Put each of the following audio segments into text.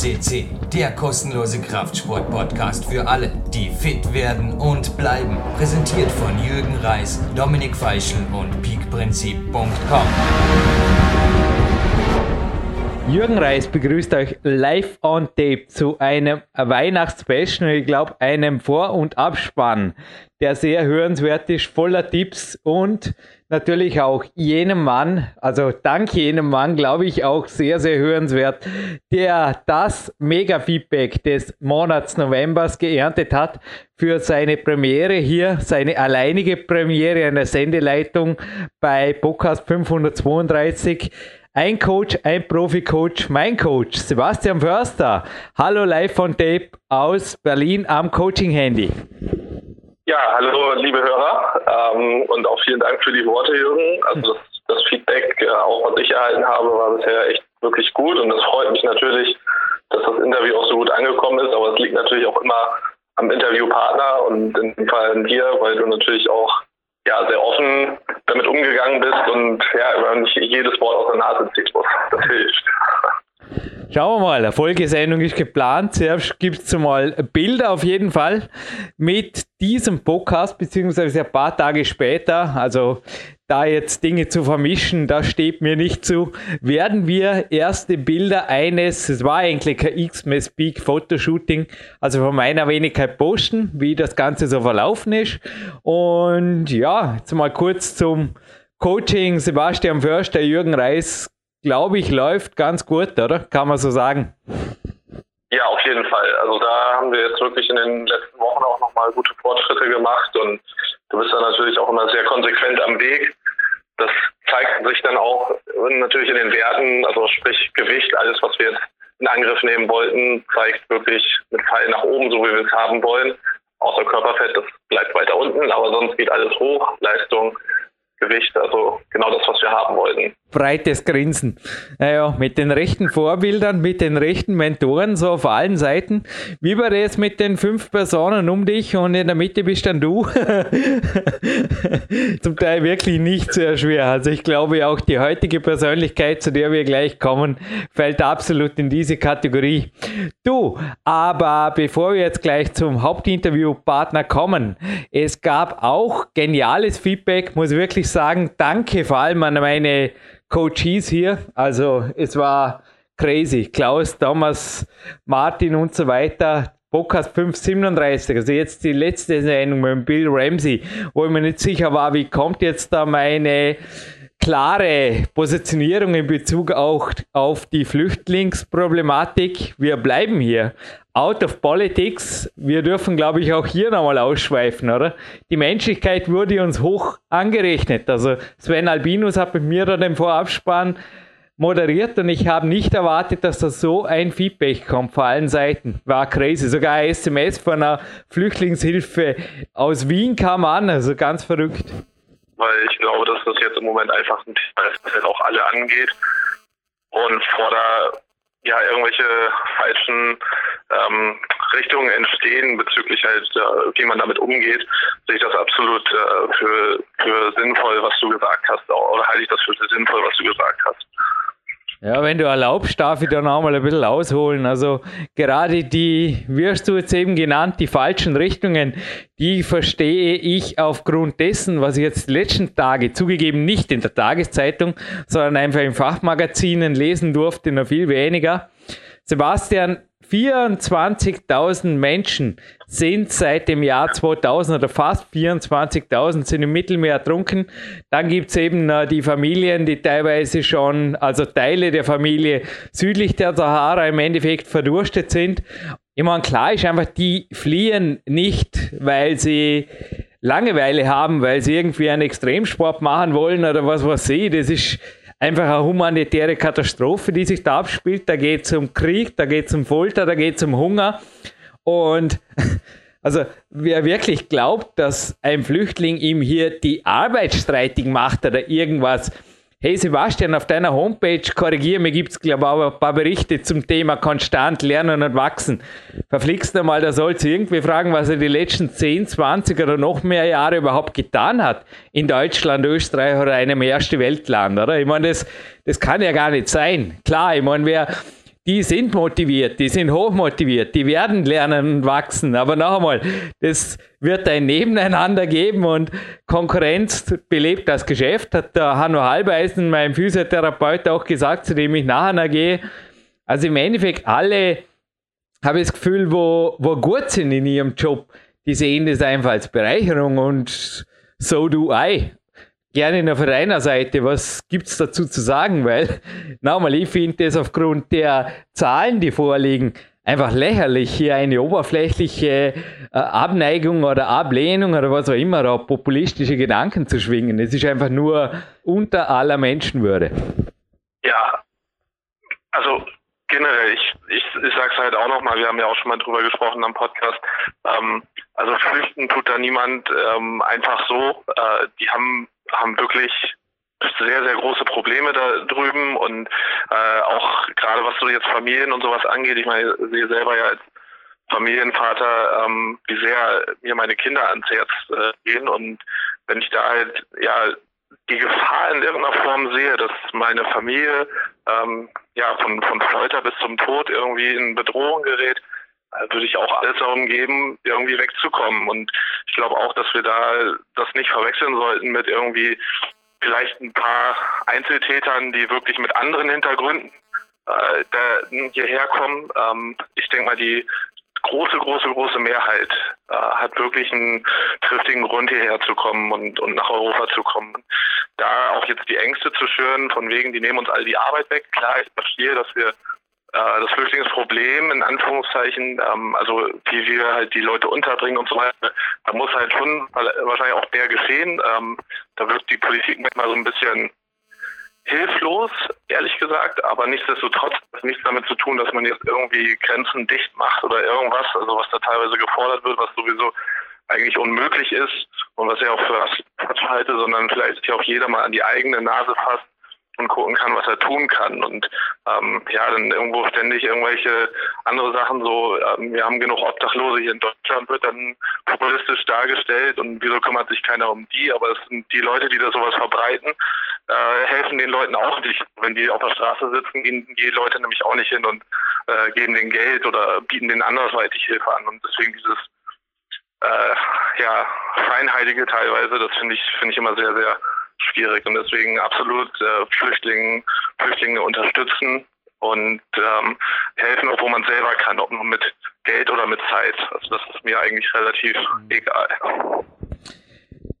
CC, der kostenlose Kraftsport-Podcast für alle, die fit werden und bleiben. Präsentiert von Jürgen Reis, Dominik Feischl und peakprinzip.com. Jürgen Reis begrüßt euch live on tape zu einem Weihnachtsspecial, ich glaube einem Vor- und Abspann, der sehr hörenswert ist, voller Tipps und natürlich auch jenem Mann, also dank jenem Mann, glaube ich, auch sehr, sehr hörenswert, der das Mega-Feedback des Monats Novembers geerntet hat für seine Premiere hier, seine alleinige Premiere in der Sendeleitung bei Podcast 532. Ein Coach, ein Profi-Coach, mein Coach, Sebastian Förster. Hallo live von Tape aus Berlin am Coaching-Handy. Ja, hallo liebe Hörer ähm, und auch vielen Dank für die Worte, Jürgen. Also das, das Feedback, äh, auch was ich erhalten habe, war bisher echt wirklich gut und das freut mich natürlich, dass das Interview auch so gut angekommen ist, aber es liegt natürlich auch immer am Interviewpartner und in dem Fall an dir, weil du natürlich auch ja, sehr offen damit umgegangen bist und ja, nicht jedes Wort aus der Nase ziehen muss. Das hilft. Schauen wir mal, eine Folgesendung ist geplant. Zuerst gibt es mal Bilder auf jeden Fall mit diesem Podcast, beziehungsweise ein paar Tage später. Also da jetzt Dinge zu vermischen, das steht mir nicht zu. Werden wir erste Bilder eines, es war eigentlich kein X-Mess Peak Fotoshooting, also von meiner Wenigkeit posten, wie das Ganze so verlaufen ist. Und ja, jetzt mal kurz zum Coaching. Sebastian Förster, Jürgen Reis glaube ich, läuft ganz gut, oder? Kann man so sagen? Ja, auf jeden Fall. Also da haben wir jetzt wirklich in den letzten Wochen auch nochmal gute Fortschritte gemacht und du bist da natürlich auch immer sehr konsequent am Weg. Das zeigt sich dann auch natürlich in den Werten, also sprich Gewicht, alles, was wir jetzt in Angriff nehmen wollten, zeigt wirklich mit Pfeil nach oben, so wie wir es haben wollen. Außer Körperfett, das bleibt weiter unten, aber sonst geht alles hoch. Leistung, Gewicht, also genau das, was wir haben wollten breites Grinsen. Naja, mit den rechten Vorbildern, mit den rechten Mentoren, so auf allen Seiten. Wie war das mit den fünf Personen um dich und in der Mitte bist dann du? Zum Teil wirklich nicht sehr schwer. Also ich glaube auch die heutige Persönlichkeit, zu der wir gleich kommen, fällt absolut in diese Kategorie. Du, aber bevor wir jetzt gleich zum Hauptinterviewpartner kommen, es gab auch geniales Feedback, muss ich wirklich sagen. Danke vor allem an meine Coaches hier. Also es war crazy. Klaus, Thomas, Martin und so weiter. Podcast 537, also jetzt die letzte Sendung mit Bill Ramsey, wo ich mir nicht sicher war, wie kommt jetzt da meine klare Positionierung in Bezug auch auf die Flüchtlingsproblematik. Wir bleiben hier. Out of Politics. Wir dürfen, glaube ich, auch hier nochmal ausschweifen, oder? Die Menschlichkeit wurde uns hoch angerechnet. Also Sven Albinus hat mit mir da den Vorabspann moderiert und ich habe nicht erwartet, dass da so ein Feedback kommt von allen Seiten. War crazy. Sogar ein SMS von einer Flüchtlingshilfe aus Wien kam an, also ganz verrückt weil ich glaube, dass das jetzt im Moment einfach ein Thema ist, das jetzt auch alle angeht. Und vor der ja irgendwelche falschen ähm, Richtungen entstehen bezüglich halt, äh, wie man damit umgeht, sehe ich das absolut äh, für, für sinnvoll, was du gesagt hast, oder halte ich das für sinnvoll, was du gesagt hast. Ja, wenn du erlaubst, darf ich da noch mal ein bisschen ausholen. Also gerade die, wirst du jetzt eben genannt, die falschen Richtungen, die verstehe ich aufgrund dessen, was ich jetzt die letzten Tage zugegeben nicht in der Tageszeitung, sondern einfach in Fachmagazinen lesen durfte, noch viel weniger. Sebastian, 24.000 Menschen sind seit dem Jahr 2000 oder fast 24.000 sind im Mittelmeer ertrunken. Dann gibt es eben äh, die Familien, die teilweise schon, also Teile der Familie südlich der Sahara im Endeffekt verdurstet sind. Ich meine, klar ist einfach, die fliehen nicht, weil sie Langeweile haben, weil sie irgendwie einen Extremsport machen wollen oder was weiß ich. Das ist einfach eine humanitäre Katastrophe, die sich da abspielt. Da geht es um Krieg, da geht es um Folter, da geht es um Hunger. Und also wer wirklich glaubt, dass ein Flüchtling ihm hier die Arbeit streitig macht oder irgendwas, Hey Sebastian, auf deiner Homepage, korrigiere mir, gibt es glaube ich auch ein paar Berichte zum Thema konstant lernen und wachsen. Verflixt einmal, da sollst du irgendwie fragen, was er die letzten 10, 20 oder noch mehr Jahre überhaupt getan hat in Deutschland, Österreich oder einem ersten Weltland, oder? Ich meine, das, das kann ja gar nicht sein. Klar, ich meine, wer die sind motiviert, die sind hochmotiviert, die werden lernen und wachsen. Aber noch einmal, das wird ein Nebeneinander geben und Konkurrenz belebt das Geschäft, hat der Hanno Halbeisen, mein Physiotherapeut, auch gesagt, zu dem ich nachher gehe. Also im Endeffekt alle, habe ich das Gefühl, wo, wo gut sind in ihrem Job, die sehen das einfach als Bereicherung und so do I gerne noch von deiner Seite, was gibt es dazu zu sagen? Weil, nochmal, ich finde das aufgrund der Zahlen, die vorliegen, einfach lächerlich, hier eine oberflächliche äh, Abneigung oder Ablehnung oder was auch immer, da populistische Gedanken zu schwingen. Es ist einfach nur unter aller Menschenwürde. Ja, also generell, ich, ich, ich sage es halt auch nochmal, wir haben ja auch schon mal drüber gesprochen am Podcast, ähm, also flüchten tut da niemand ähm, einfach so. Äh, die haben haben wirklich sehr, sehr große Probleme da drüben und äh, auch gerade was so jetzt Familien und sowas angeht, ich meine, ich sehe selber ja als Familienvater, ähm, wie sehr mir meine Kinder ans Herz äh, gehen und wenn ich da halt ja die Gefahr in irgendeiner Form sehe, dass meine Familie ähm, ja von, von Folter bis zum Tod irgendwie in Bedrohung gerät, würde ich auch alles darum geben, irgendwie wegzukommen. Und ich glaube auch, dass wir da das nicht verwechseln sollten mit irgendwie vielleicht ein paar Einzeltätern, die wirklich mit anderen Hintergründen äh, da hierher kommen. Ähm, ich denke mal, die große, große, große Mehrheit äh, hat wirklich einen triftigen Grund hierher zu kommen und, und nach Europa zu kommen. Da auch jetzt die Ängste zu schüren, von wegen, die nehmen uns all die Arbeit weg. Klar, ich verstehe, dass wir äh, das Flüchtlingsproblem in Anführungszeichen, ähm, also wie wir halt die Leute unterbringen und so weiter, da muss halt schon wahrscheinlich auch mehr geschehen. Ähm, da wird die Politik manchmal so ein bisschen hilflos, ehrlich gesagt, aber nichtsdestotrotz hat nichts damit zu tun, dass man jetzt irgendwie Grenzen dicht macht oder irgendwas, also was da teilweise gefordert wird, was sowieso eigentlich unmöglich ist und was ich auch für Quatsch halte, sondern vielleicht sich auch jeder mal an die eigene Nase fasst und gucken kann, was er tun kann. Und ähm, ja, dann irgendwo ständig irgendwelche andere Sachen so, ähm, wir haben genug Obdachlose hier in Deutschland, wird dann populistisch dargestellt und wieso kümmert sich keiner um die, aber es sind die Leute, die da sowas verbreiten, äh, helfen den Leuten auch nicht. Wenn die auf der Straße sitzen, gehen die Leute nämlich auch nicht hin und äh, geben denen Geld oder bieten denen andersweitig Hilfe an. Und deswegen dieses äh, ja, Feinheilige teilweise, das finde ich, finde ich immer sehr, sehr schwierig und deswegen absolut äh, Flüchtlinge, Flüchtlinge unterstützen und ähm, helfen, obwohl man selber kann, ob nur mit Geld oder mit Zeit. Also das ist mir eigentlich relativ mhm. egal.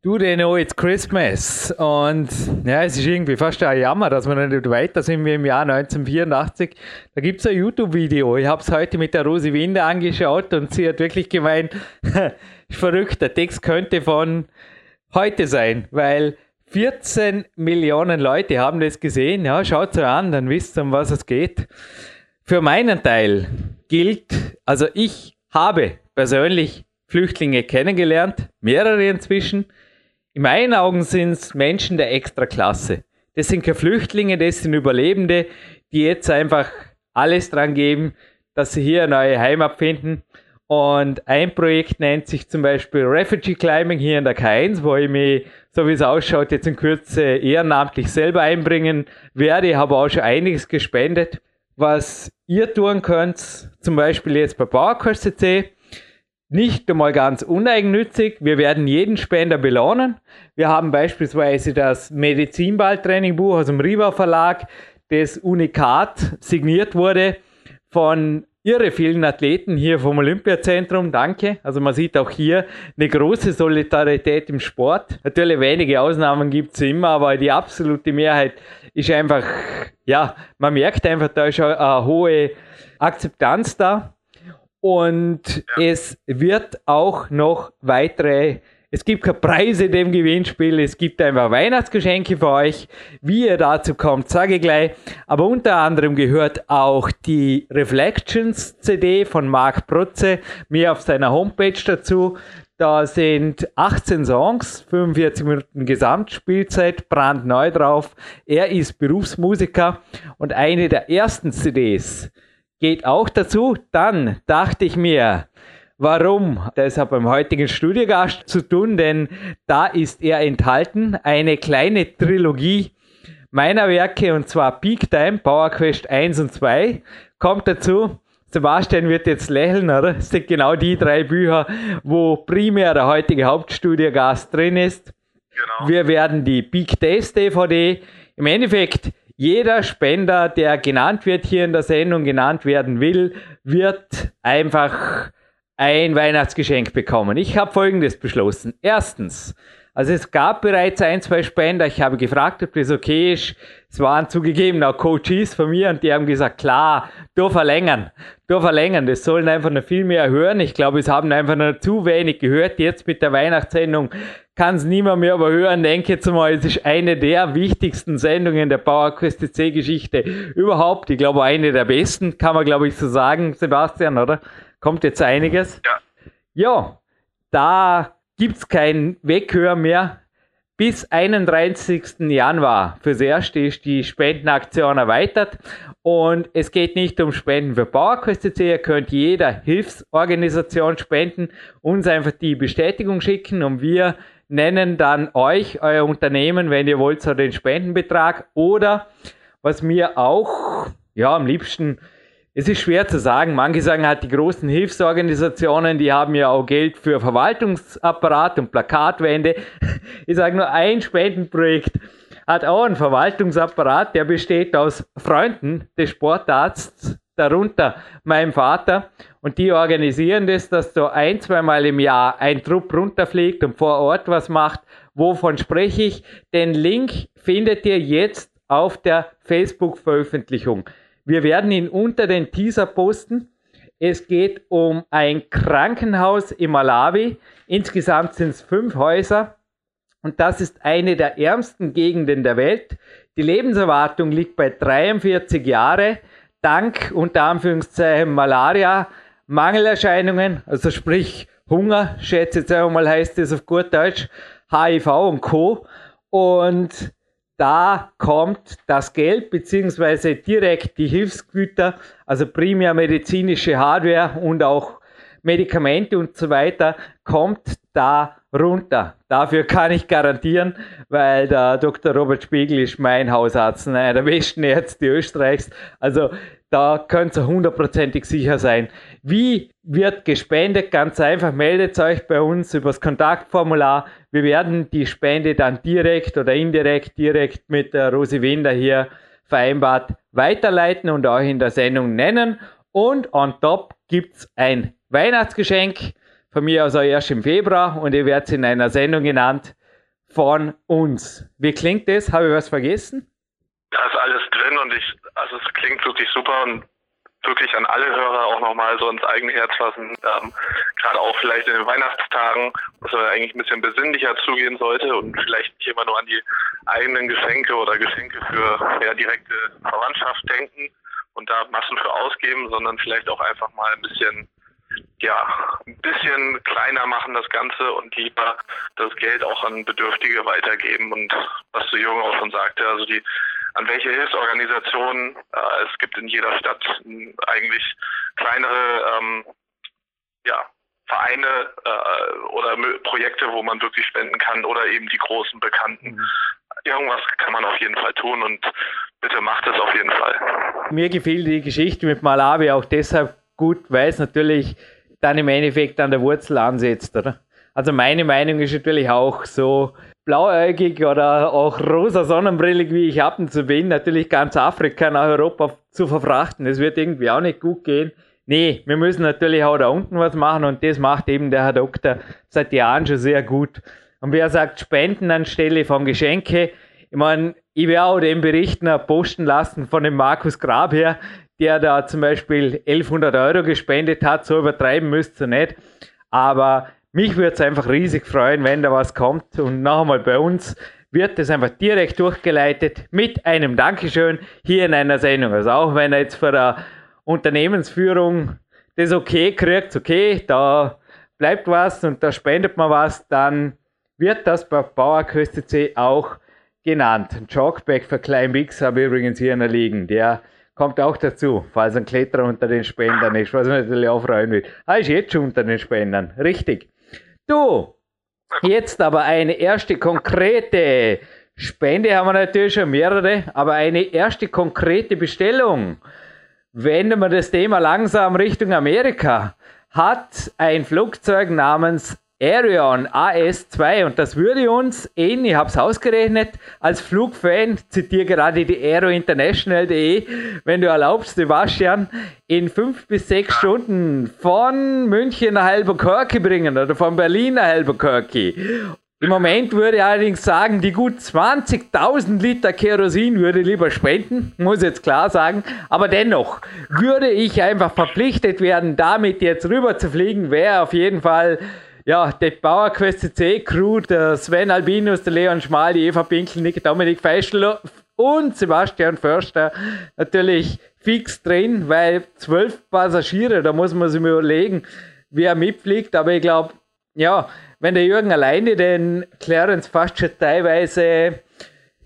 Du, Deno, it's Christmas. Und ja, es ist irgendwie fast ein Jammer, dass wir nicht weiter sind wie im Jahr 1984. Da gibt es ein YouTube-Video. Ich habe es heute mit der Rosi Winde angeschaut und sie hat wirklich gemeint, verrückt, der Text könnte von heute sein, weil 14 Millionen Leute haben das gesehen. Ja, schaut es an, dann wisst ihr, um was es geht. Für meinen Teil gilt, also ich habe persönlich Flüchtlinge kennengelernt, mehrere inzwischen. In meinen Augen sind es Menschen der Extraklasse. Das sind keine Flüchtlinge, das sind Überlebende, die jetzt einfach alles dran geben, dass sie hier eine neue Heimat finden. Und ein Projekt nennt sich zum Beispiel Refugee Climbing hier in der K1, wo ich mich, so wie es ausschaut, jetzt in Kürze ehrenamtlich selber einbringen werde. Ich habe auch schon einiges gespendet. Was ihr tun könnt, zum Beispiel jetzt bei CC, nicht einmal ganz uneigennützig. Wir werden jeden Spender belohnen. Wir haben beispielsweise das Medizinball-Trainingbuch aus dem Riva Verlag, das Unikat signiert wurde von irre vielen Athleten hier vom Olympiazentrum. Danke. Also man sieht auch hier eine große Solidarität im Sport. Natürlich wenige Ausnahmen gibt es immer, aber die absolute Mehrheit ist einfach, ja, man merkt einfach, da ist eine hohe Akzeptanz da. Und ja. es wird auch noch weitere es gibt keine Preise in dem Gewinnspiel, es gibt einfach Weihnachtsgeschenke für euch. Wie ihr dazu kommt, sage ich gleich. Aber unter anderem gehört auch die Reflections CD von Marc Protze mir auf seiner Homepage dazu. Da sind 18 Songs, 45 Minuten Gesamtspielzeit, brandneu drauf. Er ist Berufsmusiker und eine der ersten CDs geht auch dazu. Dann dachte ich mir, Warum? Das hat beim heutigen Studiogast zu tun, denn da ist er enthalten, eine kleine Trilogie meiner Werke und zwar Peak Time, Power Quest 1 und 2. Kommt dazu, Sebastian wird jetzt lächeln, oder? Das sind genau die drei Bücher, wo primär der heutige Hauptstudiogast drin ist. Genau. Wir werden die Big Days DVD, im Endeffekt jeder Spender, der genannt wird hier in der Sendung, genannt werden will, wird einfach ein Weihnachtsgeschenk bekommen. Ich habe Folgendes beschlossen. Erstens, also es gab bereits ein, zwei Spender. Ich habe gefragt, ob das okay ist. Es waren zugegeben auch Coaches von mir und die haben gesagt, klar, du verlängern, du verlängern. Das sollen einfach noch viel mehr hören. Ich glaube, es haben einfach noch zu wenig gehört. Jetzt mit der Weihnachtssendung kann es niemand mehr überhören. Denke jetzt mal, es ist eine der wichtigsten Sendungen der PowerQuest C Geschichte überhaupt. Ich glaube, eine der besten, kann man glaube ich so sagen, Sebastian, oder? Kommt jetzt einiges. Ja. Ja, da gibt es kein Weghör mehr. Bis 31. Januar fürs Erste ist die Spendenaktion erweitert und es geht nicht um Spenden für PowerQuest Ihr könnt jeder Hilfsorganisation spenden, uns einfach die Bestätigung schicken und wir nennen dann euch, euer Unternehmen, wenn ihr wollt, so den Spendenbetrag oder was mir auch, ja, am liebsten es ist schwer zu sagen. Manche sagen halt, die großen Hilfsorganisationen, die haben ja auch Geld für Verwaltungsapparat und Plakatwände. Ich sage nur, ein Spendenprojekt hat auch einen Verwaltungsapparat, der besteht aus Freunden des Sportarztes, darunter meinem Vater. Und die organisieren das, dass so ein, zweimal im Jahr ein Trupp runterfliegt und vor Ort was macht. Wovon spreche ich? Den Link findet ihr jetzt auf der Facebook-Veröffentlichung. Wir werden ihn unter den Teaser posten. Es geht um ein Krankenhaus in Malawi. Insgesamt sind es fünf Häuser. Und das ist eine der ärmsten Gegenden der Welt. Die Lebenserwartung liegt bei 43 Jahre. Dank unter Anführungszeichen Malaria, Mangelerscheinungen, also sprich Hunger, schätze jetzt einmal heißt es auf gut Deutsch, HIV und Co. Und da kommt das Geld beziehungsweise direkt die Hilfsgüter, also primär medizinische Hardware und auch Medikamente und so weiter, kommt da runter. Dafür kann ich garantieren, weil der Dr. Robert Spiegel ist mein Hausarzt, einer der besten Ärzte Österreichs. Also da könnt ihr hundertprozentig sicher sein. Wie wird gespendet? Ganz einfach, meldet euch bei uns über das Kontaktformular. Wir werden die Spende dann direkt oder indirekt, direkt mit der Rosi Winder hier vereinbart weiterleiten und euch in der Sendung nennen. Und on top gibt es ein Weihnachtsgeschenk von mir aus auch erst im Februar und ihr werdet in einer Sendung genannt von uns. Wie klingt das? Habe ich was vergessen? Da ist alles drin und ich, also es klingt wirklich super und wirklich an alle Hörer auch nochmal so ins eigene Herz fassen. Ähm, Gerade auch vielleicht in den Weihnachtstagen, dass man eigentlich ein bisschen besinnlicher zugehen sollte und vielleicht nicht immer nur an die eigenen Geschenke oder Geschenke für ja, direkte Verwandtschaft denken und da Massen für ausgeben, sondern vielleicht auch einfach mal ein bisschen ja, ein bisschen kleiner machen das Ganze und lieber das Geld auch an Bedürftige weitergeben. Und was du Jung auch schon sagte, also die an welche Hilfsorganisationen äh, es gibt in jeder Stadt eigentlich kleinere ähm, ja, Vereine äh, oder Projekte, wo man wirklich spenden kann oder eben die großen Bekannten. Mhm. Irgendwas kann man auf jeden Fall tun und bitte macht es auf jeden Fall. Mir gefiel die Geschichte mit Malawi auch deshalb gut, weil es natürlich dann im Endeffekt an der Wurzel ansetzt, oder? Also meine Meinung ist natürlich auch so blauäugig oder auch rosa Sonnenbrille, wie ich ab und zu bin, natürlich ganz Afrika nach Europa zu verfrachten. Das wird irgendwie auch nicht gut gehen. Nee, wir müssen natürlich auch da unten was machen und das macht eben der Herr Doktor seit Jahren schon sehr gut. Und wer sagt Spenden anstelle von Geschenke, ich meine, ich werde auch den Bericht noch posten lassen von dem Markus Grab her, der da zum Beispiel 1100 Euro gespendet hat, so übertreiben müsst ihr nicht. Aber mich würde es einfach riesig freuen, wenn da was kommt. Und noch einmal bei uns wird das einfach direkt durchgeleitet mit einem Dankeschön hier in einer Sendung. Also auch wenn er jetzt für der Unternehmensführung das okay kriegt, okay, da bleibt was und da spendet man was, dann wird das bei Bauerköste C auch genannt. Ein Chalkback für Klein habe ich übrigens hier noch liegen. Der kommt auch dazu, falls ein Kletterer unter den Spendern ist, was man natürlich auch freuen will. Ah, ist jetzt schon unter den Spendern, richtig. Du, jetzt aber eine erste konkrete Spende haben wir natürlich schon mehrere, aber eine erste konkrete Bestellung. Wenden wir das Thema langsam Richtung Amerika. Hat ein Flugzeug namens Arion AS2 und das würde uns in, ich habe es ausgerechnet, als Flugfan, zitiere gerade die aerointernational.de, wenn du erlaubst, Sebastian, in fünf bis sechs Stunden von München nach Albuquerque bringen oder von Berlin nach Albuquerque. Im Moment würde ich allerdings sagen, die gut 20.000 Liter Kerosin würde ich lieber spenden, muss jetzt klar sagen. Aber dennoch würde ich einfach verpflichtet werden, damit jetzt rüber zu fliegen, wäre auf jeden Fall ja, die PowerQuest C Crew, der Sven Albinus, der Leon Schmal, die Eva Pinkel, Nick Dominik Feischl und Sebastian Förster natürlich fix drin, weil zwölf Passagiere, da muss man sich überlegen, wer mitfliegt. Aber ich glaube, ja, wenn der Jürgen alleine den Clarence fast schon teilweise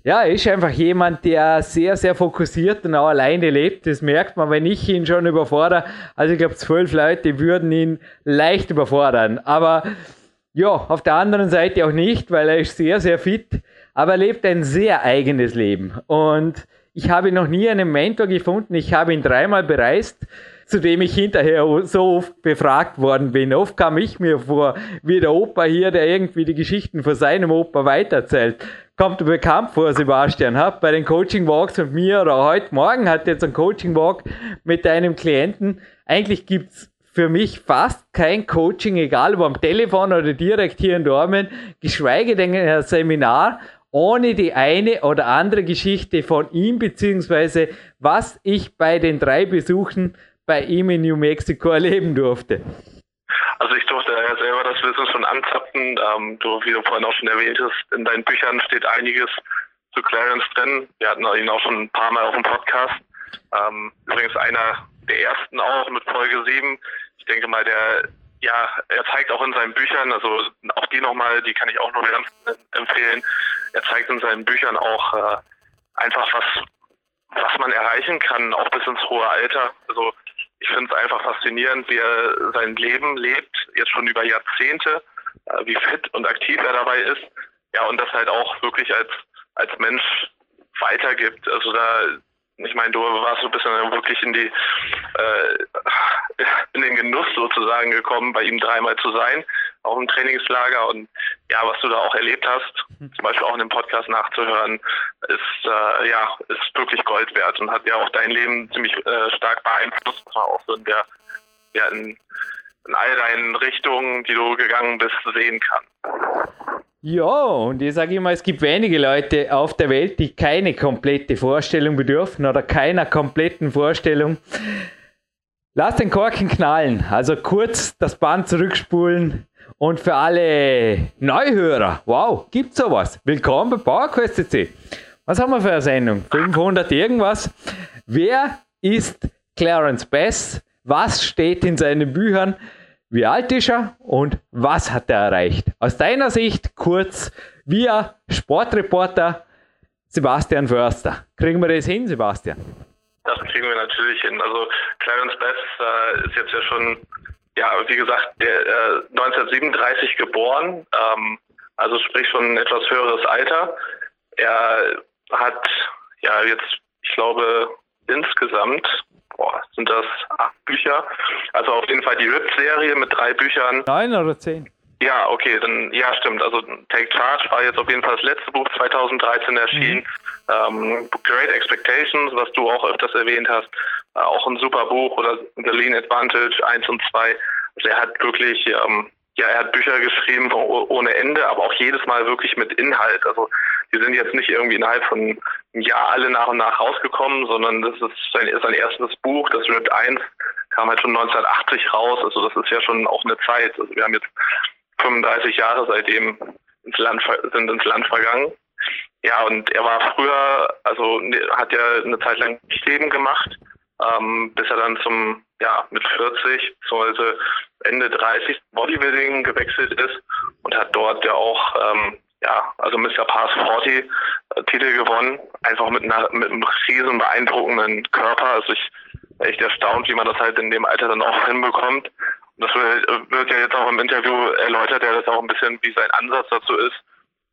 ja, er ist einfach jemand, der sehr, sehr fokussiert und auch alleine lebt. Das merkt man, wenn ich ihn schon überfordere. Also ich glaube, zwölf Leute würden ihn leicht überfordern. Aber ja, auf der anderen Seite auch nicht, weil er ist sehr, sehr fit. Aber er lebt ein sehr eigenes Leben. Und ich habe noch nie einen Mentor gefunden. Ich habe ihn dreimal bereist zu dem ich hinterher so oft befragt worden bin. Oft kam ich mir vor, wie der Opa hier, der irgendwie die Geschichten von seinem Opa weiterzählt. Kommt du bekannt vor, Sebastian? Hab bei den Coaching Walks mit mir oder heute Morgen hat jetzt ein Coaching Walk mit einem Klienten. Eigentlich gibt's für mich fast kein Coaching, egal ob am Telefon oder direkt hier in Dormen, geschweige denn ein Seminar, ohne die eine oder andere Geschichte von ihm, beziehungsweise was ich bei den drei Besuchen bei ihm in New Mexico erleben durfte? Also ich durfte ja selber das Wissen schon anzapfen. Ähm, du, wie du vorhin auch schon erwähnt hast, in deinen Büchern steht einiges zu Clarence drin. Wir hatten ihn auch schon ein paar Mal auf dem Podcast. Ähm, übrigens einer der ersten auch mit Folge 7. Ich denke mal, der, ja, er zeigt auch in seinen Büchern, also auch die nochmal, die kann ich auch nur ganz empfehlen. Er zeigt in seinen Büchern auch äh, einfach was, was man erreichen kann, auch bis ins hohe Alter. Also ich finde es einfach faszinierend, wie er sein Leben lebt, jetzt schon über Jahrzehnte, äh, wie fit und aktiv er dabei ist. Ja, und das halt auch wirklich als, als Mensch weitergibt. Also da, ich meine, du warst so ein bisschen wirklich in die, äh, in den Genuss sozusagen gekommen, bei ihm dreimal zu sein auch im Trainingslager und ja, was du da auch erlebt hast, mhm. zum Beispiel auch in dem Podcast nachzuhören, ist äh, ja ist wirklich Gold wert und hat ja auch dein Leben ziemlich äh, stark beeinflusst, was man auch so in der ja in, in all deinen Richtungen, die du gegangen bist, sehen kann. Ja, und ich sage immer, es gibt wenige Leute auf der Welt, die keine komplette Vorstellung bedürfen oder keiner kompletten Vorstellung. Lass den Korken knallen, also kurz das Band zurückspulen, und für alle Neuhörer, wow, gibt's sowas? Willkommen bei PowerQuest CC. Was haben wir für eine Sendung? 500 irgendwas. Wer ist Clarence Bess? Was steht in seinen Büchern? Wie alt ist er und was hat er erreicht? Aus deiner Sicht kurz via Sportreporter Sebastian Förster. Kriegen wir das hin, Sebastian? Das kriegen wir natürlich hin. Also Clarence Bess äh, ist jetzt ja schon ja, wie gesagt, der, äh, 1937 geboren, ähm, also sprich schon ein etwas höheres Alter. Er hat ja jetzt, ich glaube, insgesamt boah, sind das acht Bücher. Also auf jeden Fall die RIP-Serie mit drei Büchern. Neun oder zehn? Ja, okay, dann ja stimmt. Also Take Charge war jetzt auf jeden Fall das letzte Buch 2013 erschienen. Mhm. Ähm, Great Expectations, was du auch öfters erwähnt hast, auch ein super Buch oder The Lean Advantage 1 und 2. Also er hat wirklich, ähm, ja, er hat Bücher geschrieben ohne Ende, aber auch jedes Mal wirklich mit Inhalt. Also die sind jetzt nicht irgendwie innerhalb von einem Jahr alle nach und nach rausgekommen, sondern das ist sein, sein erstes Buch, das Rip 1, kam halt schon 1980 raus. Also das ist ja schon auch eine Zeit. Also wir haben jetzt 35 Jahre seitdem ins Land sind ins Land vergangen. Ja, und er war früher, also ne, hat ja eine Zeit lang Leben gemacht, ähm, bis er dann zum, ja, mit 40, beziehungsweise Ende 30 Bodybuilding gewechselt ist und hat dort ja auch, ähm, ja, also Mr. Pass 40 äh, Titel gewonnen, einfach mit, einer, mit einem riesen beeindruckenden Körper. Also ich echt erstaunt, wie man das halt in dem Alter dann auch hinbekommt. Und das wird, wird ja jetzt auch im Interview erläutert, ja das auch ein bisschen, wie sein Ansatz dazu ist.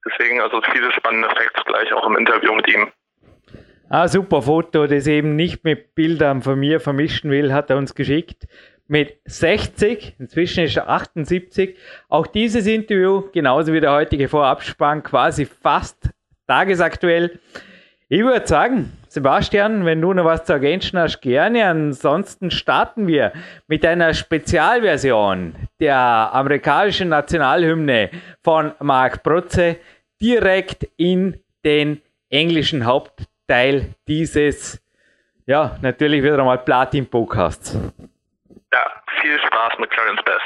deswegen also viele spannende Facts gleich auch im Interview mit ihm. Ah, super Foto, das eben nicht mit Bildern von mir vermischen will, hat er uns geschickt. Mit 60, inzwischen ist er 78. Auch dieses Interview, genauso wie der heutige Vorabspann, quasi fast tagesaktuell. Ich würde sagen, Sebastian, wenn du noch was zu ergänzen hast, gerne. Ansonsten starten wir mit einer Spezialversion der amerikanischen Nationalhymne von Mark Protze direkt in den englischen Hauptteil dieses, ja, natürlich wieder einmal Platin-Podcasts. Ja, viel Spaß mit Clarence Bess.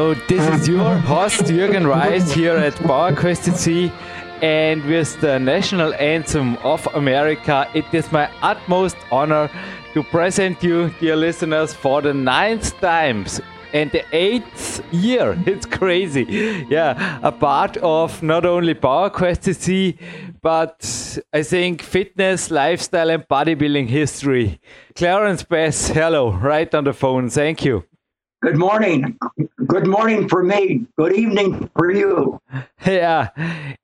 So this is your host Jürgen Reis here at PowerQuest CC and with the national anthem of America it is my utmost honor to present you dear listeners for the ninth times and the eighth year. It's crazy. Yeah a part of not only PowerQuest CC but I think fitness lifestyle and bodybuilding history. Clarence Bass hello right on the phone. Thank you Good morning. Good morning for me. Good evening for you. Yeah,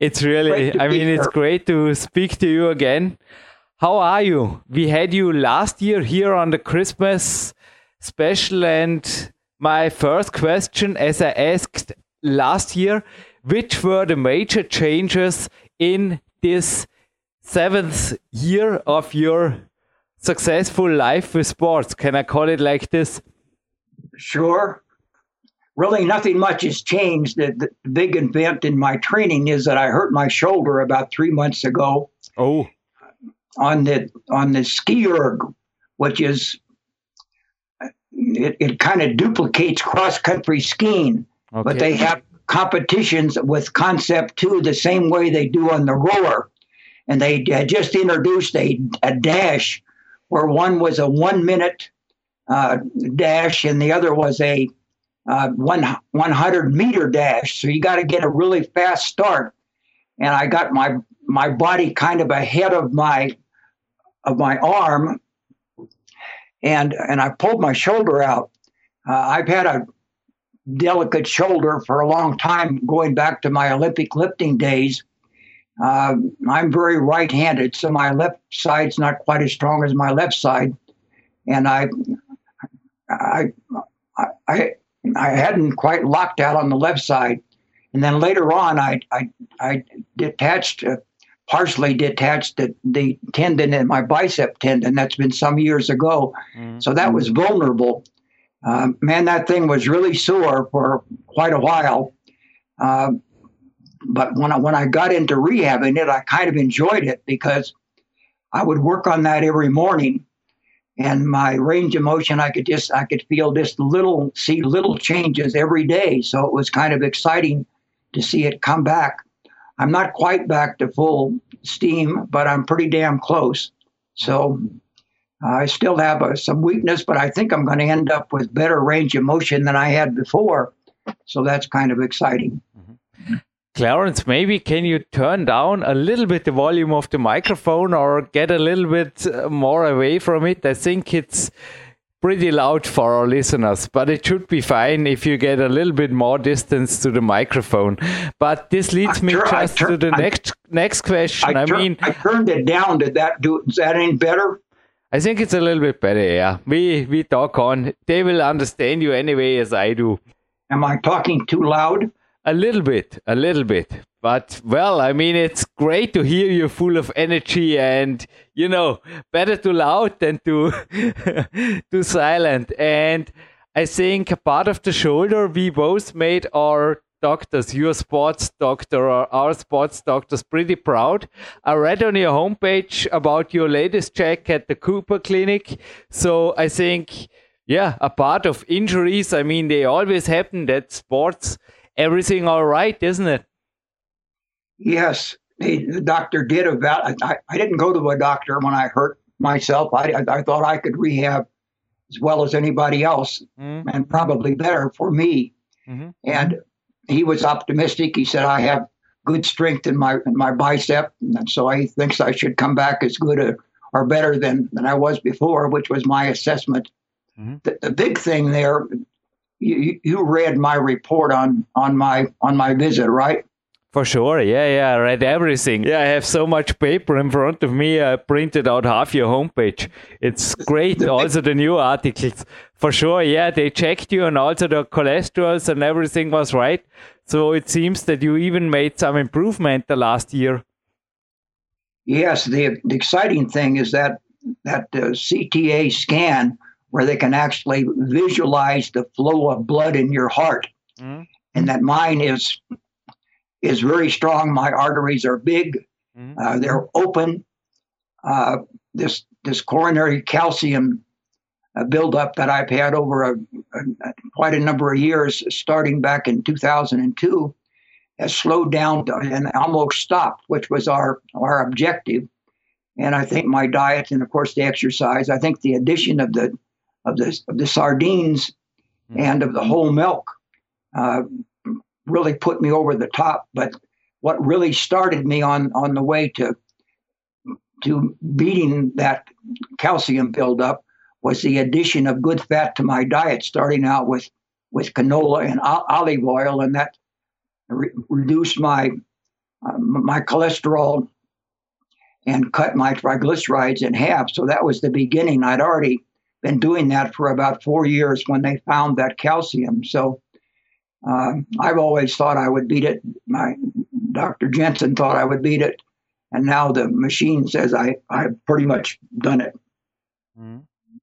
it's really, I mean, it's great to speak to you again. How are you? We had you last year here on the Christmas special, and my first question, as I asked last year, which were the major changes in this seventh year of your successful life with sports? Can I call it like this? Sure. Really, nothing much has changed. The, the, big event in my training is that I hurt my shoulder about three months ago. Oh. On the on the ski erg, which is it, it kind of duplicates cross country skiing, okay. but they have competitions with Concept 2 the same way they do on the rower. And they just introduced a, a dash where one was a one minute uh, dash, and the other was a uh, one 100 meter dash. So you got to get a really fast start. And I got my my body kind of ahead of my of my arm, and and I pulled my shoulder out. Uh, I've had a delicate shoulder for a long time, going back to my Olympic lifting days. Uh, I'm very right-handed, so my left side's not quite as strong as my left side, and I I, I, I hadn't quite locked out on the left side. And then later on, I, I, I detached, uh, partially detached the, the tendon in my bicep tendon. That's been some years ago. Mm-hmm. So that was vulnerable. Uh, man, that thing was really sore for quite a while. Uh, but when I, when I got into rehabbing it, I kind of enjoyed it because I would work on that every morning and my range of motion i could just i could feel just little see little changes every day. So it was kind of exciting to see it come back. I'm not quite back to full steam but i'm pretty damn close. So i still have a, some weakness but i think i'm going to end up with better range of motion than i had before. So that's kind of exciting mm-hmm. Clarence, maybe can you turn down a little bit the volume of the microphone or get a little bit uh, more away from it? I think it's pretty loud for our listeners, but it should be fine if you get a little bit more distance to the microphone. But this leads I me just to the I, next next question. I, tur- mean, I turned it down. Did that do? Is that any better? I think it's a little bit better. Yeah, we we talk on. They will understand you anyway as I do. Am I talking too loud? A little bit, a little bit. But well, I mean, it's great to hear you full of energy and, you know, better too loud than too, too silent. And I think a part of the shoulder we both made our doctors, your sports doctor or our sports doctors, pretty proud. I read on your homepage about your latest check at the Cooper Clinic. So I think, yeah, a part of injuries, I mean, they always happen that sports everything all right, isn't it? Yes, the doctor did about. I, I didn't go to a doctor when I hurt myself. I, I, I thought I could rehab as well as anybody else, mm-hmm. and probably better for me. Mm-hmm. And he was optimistic. He said, "I have good strength in my in my bicep, and so he thinks I should come back as good a, or better than than I was before," which was my assessment. Mm-hmm. The, the big thing there you, you read my report on on my on my visit, right? For sure, yeah, yeah, I read everything. Yeah, I have so much paper in front of me. I printed out half your homepage. It's great. Also, the new articles. For sure, yeah, they checked you and also the cholesterols and everything was right. So it seems that you even made some improvement the last year. Yes, the, the exciting thing is that that uh, CTA scan where they can actually visualize the flow of blood in your heart. Mm-hmm. And that mine is is very strong. My arteries are big. Mm-hmm. Uh, they're open. Uh, this this coronary calcium uh, buildup that I've had over a, a, a, quite a number of years, starting back in 2002, has slowed down and almost stopped, which was our our objective. And I think my diet and of course the exercise. I think the addition of the of the, of the sardines mm-hmm. and of the whole milk uh, really put me over the top. But what really started me on, on the way to to beating that calcium buildup was the addition of good fat to my diet, starting out with, with canola and olive oil, and that re- reduced my uh, my cholesterol and cut my triglycerides in half. So that was the beginning. I'd already been doing that for about four years when they found that calcium. So uh, I've always thought I would beat it. My Dr. Jensen thought I would beat it, and now the machine says I I've pretty much done it. Mm-hmm.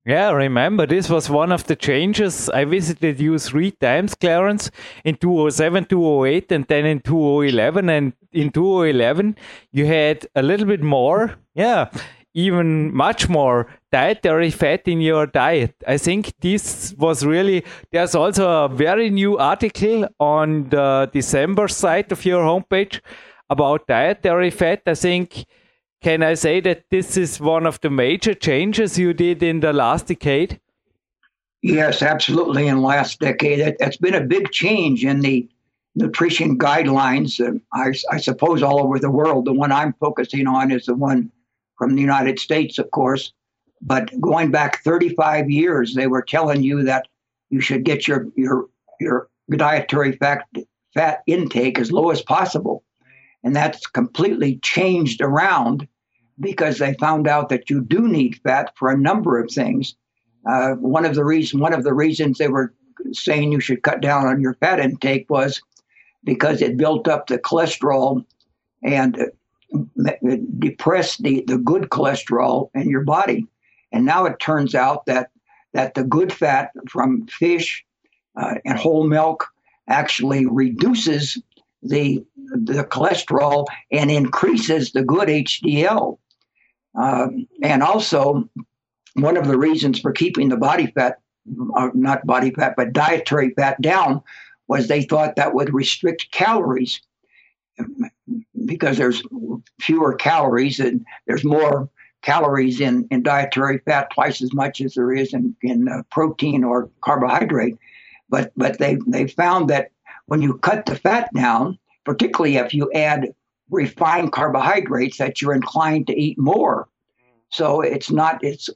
Yeah, remember this was one of the changes. I visited you three times, Clarence, in 2007, 2008, and then in 2011. And in 2011, you had a little bit more. Yeah, even much more dietary fat in your diet. I think this was really, there's also a very new article on the December site of your homepage about dietary fat. I think, can I say that this is one of the major changes you did in the last decade? Yes, absolutely. In the last decade, it, has been a big change in the nutrition guidelines. Uh, I, I suppose all over the world. The one I'm focusing on is the one from the United States, of course. But going back 35 years, they were telling you that you should get your your your dietary fat fat intake as low as possible, and that's completely changed around because they found out that you do need fat for a number of things. Uh, one of the reason one of the reasons they were saying you should cut down on your fat intake was because it built up the cholesterol and depress the, the good cholesterol in your body. And now it turns out that that the good fat from fish uh, and whole milk actually reduces the the cholesterol and increases the good HDL. Um, and also, one of the reasons for keeping the body fat, uh, not body fat, but dietary fat down, was they thought that would restrict calories because there's fewer calories and there's more calories in, in dietary fat twice as much as there is in, in uh, protein or carbohydrate. But but they they found that when you cut the fat down, particularly if you add refined carbohydrates, that you're inclined to eat more. So it's not it's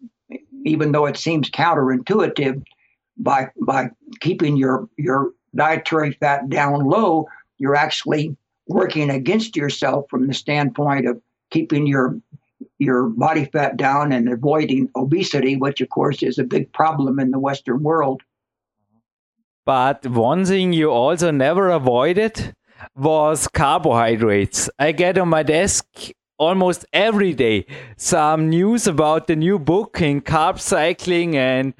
even though it seems counterintuitive, by by keeping your your dietary fat down low, you're actually working against yourself from the standpoint of keeping your your body fat down and avoiding obesity, which of course is a big problem in the Western world. But one thing you also never avoided was carbohydrates. I get on my desk almost every day some news about the new book in carb cycling and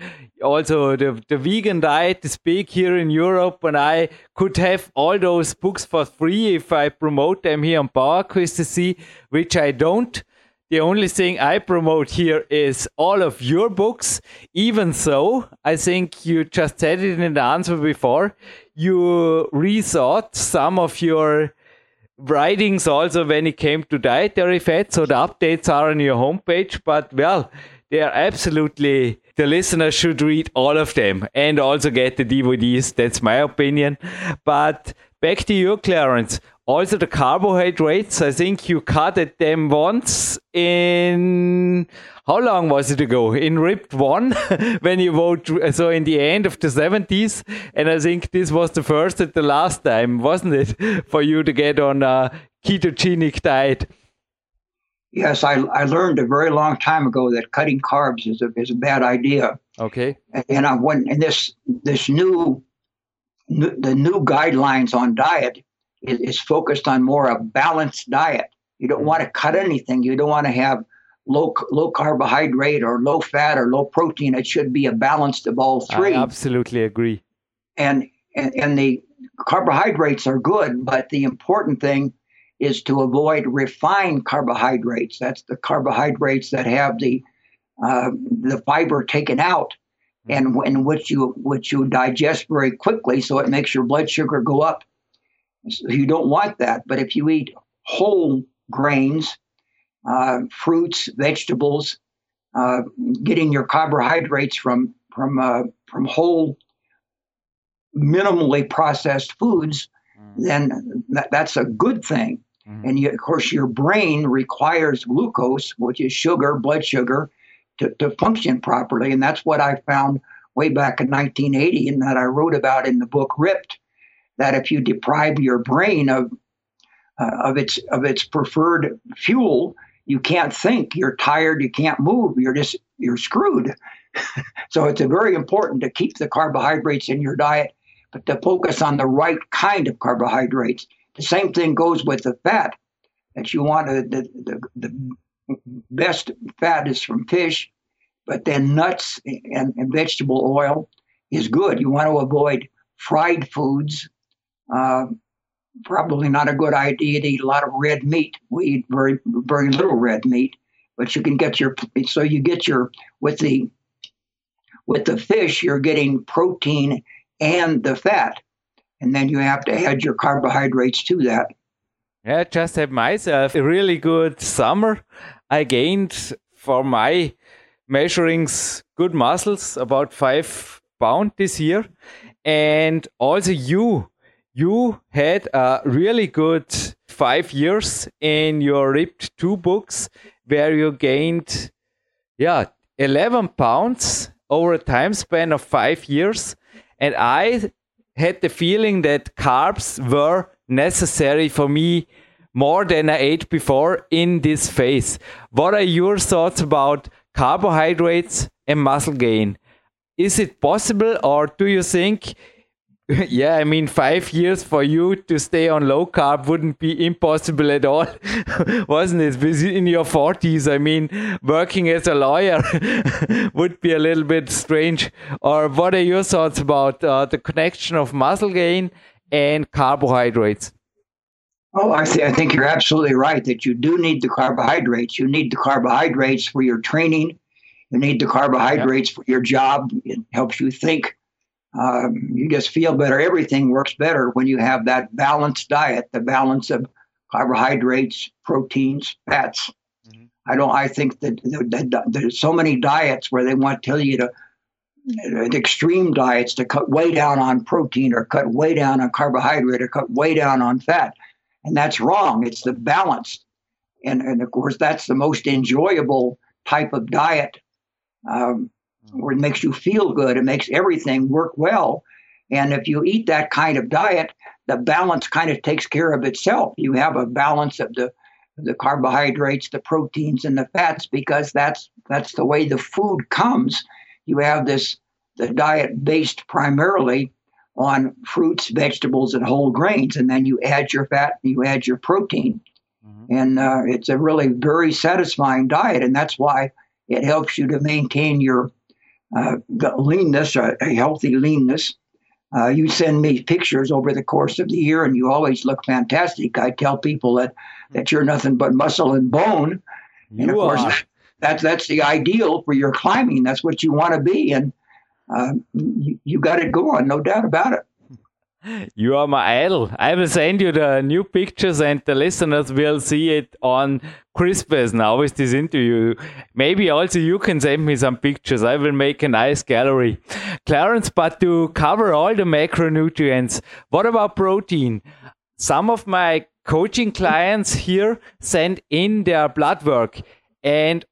also the, the vegan diet is big here in Europe and I could have all those books for free if I promote them here on PowerQuest which I don't. The only thing I promote here is all of your books. Even so, I think you just said it in the answer before. You rethought some of your writings also when it came to dietary fat. So the updates are on your homepage. But well, they are absolutely the listener should read all of them and also get the DVDs. That's my opinion. But back to you, Clarence. Also, the carbohydrates, I think you cut at them once in how long was it ago? In Ripped 1, when you vote, so in the end of the 70s. And I think this was the first and the last time, wasn't it, for you to get on a ketogenic diet? Yes, I, I learned a very long time ago that cutting carbs is a, is a bad idea. Okay. And I went, and this, this new, new the new guidelines on diet is, is focused on more a balanced diet. You don't want to cut anything. You don't want to have low low carbohydrate or low fat or low protein. It should be a balanced of all three. I absolutely agree. And and, and the carbohydrates are good, but the important thing is to avoid refined carbohydrates. That's the carbohydrates that have the uh, the fiber taken out, and in which you which you digest very quickly, so it makes your blood sugar go up so you don't want that. But if you eat whole grains, uh, fruits, vegetables, uh, getting your carbohydrates from from uh, from whole, minimally processed foods, mm. then that, that's a good thing. Mm. And you, of course, your brain requires glucose, which is sugar, blood sugar, to, to function properly. And that's what I found way back in 1980, and that I wrote about in the book Ripped that if you deprive your brain of uh, of its of its preferred fuel, you can't think. You're tired. You can't move. You're just you're screwed. so it's very important to keep the carbohydrates in your diet, but to focus on the right kind of carbohydrates. The same thing goes with the fat. That you want to, the, the the best fat is from fish, but then nuts and, and vegetable oil is good. You want to avoid fried foods uh, probably not a good idea to eat a lot of red meat. We eat very very little red meat, but you can get your so you get your with the with the fish you're getting protein and the fat, and then you have to add your carbohydrates to that. Yeah, just had myself a really good summer. I gained for my measurings good muscles, about five pound this year, and also you you had a really good five years in your ripped two books where you gained yeah 11 pounds over a time span of five years and i had the feeling that carbs were necessary for me more than i ate before in this phase. What are your thoughts about carbohydrates and muscle gain? Is it possible or do you think yeah, I mean, five years for you to stay on low carb wouldn't be impossible at all, wasn't it? In your 40s, I mean, working as a lawyer would be a little bit strange. Or what are your thoughts about uh, the connection of muscle gain and carbohydrates? Oh, I, th- I think you're absolutely right that you do need the carbohydrates. You need the carbohydrates for your training. You need the carbohydrates for your job. It helps you think um, you just feel better. Everything works better when you have that balanced diet, the balance of carbohydrates, proteins, fats. Mm-hmm. I don't. I think that, that, there's so many diets where they want to tell you to extreme diets to cut way down on protein or cut way down on carbohydrate or cut way down on fat, and that's wrong. It's the balance, and and of course that's the most enjoyable type of diet. Um, where it makes you feel good. It makes everything work well. And if you eat that kind of diet, the balance kind of takes care of itself. You have a balance of the the carbohydrates, the proteins, and the fats because that's that's the way the food comes. You have this the diet based primarily on fruits, vegetables, and whole grains, and then you add your fat and you add your protein. Mm-hmm. And uh, it's a really very satisfying diet, and that's why it helps you to maintain your leanness, a, a healthy leanness. Uh, you send me pictures over the course of the year, and you always look fantastic. I tell people that that you're nothing but muscle and bone, you and of course that, that's that's the ideal for your climbing. That's what you want to be, and uh, you, you got it going, no doubt about it. You are my idol. I will send you the new pictures, and the listeners will see it on Christmas now with this interview. Maybe also you can send me some pictures. I will make a nice gallery. Clarence, but to cover all the macronutrients, what about protein? Some of my coaching clients here send in their blood work, and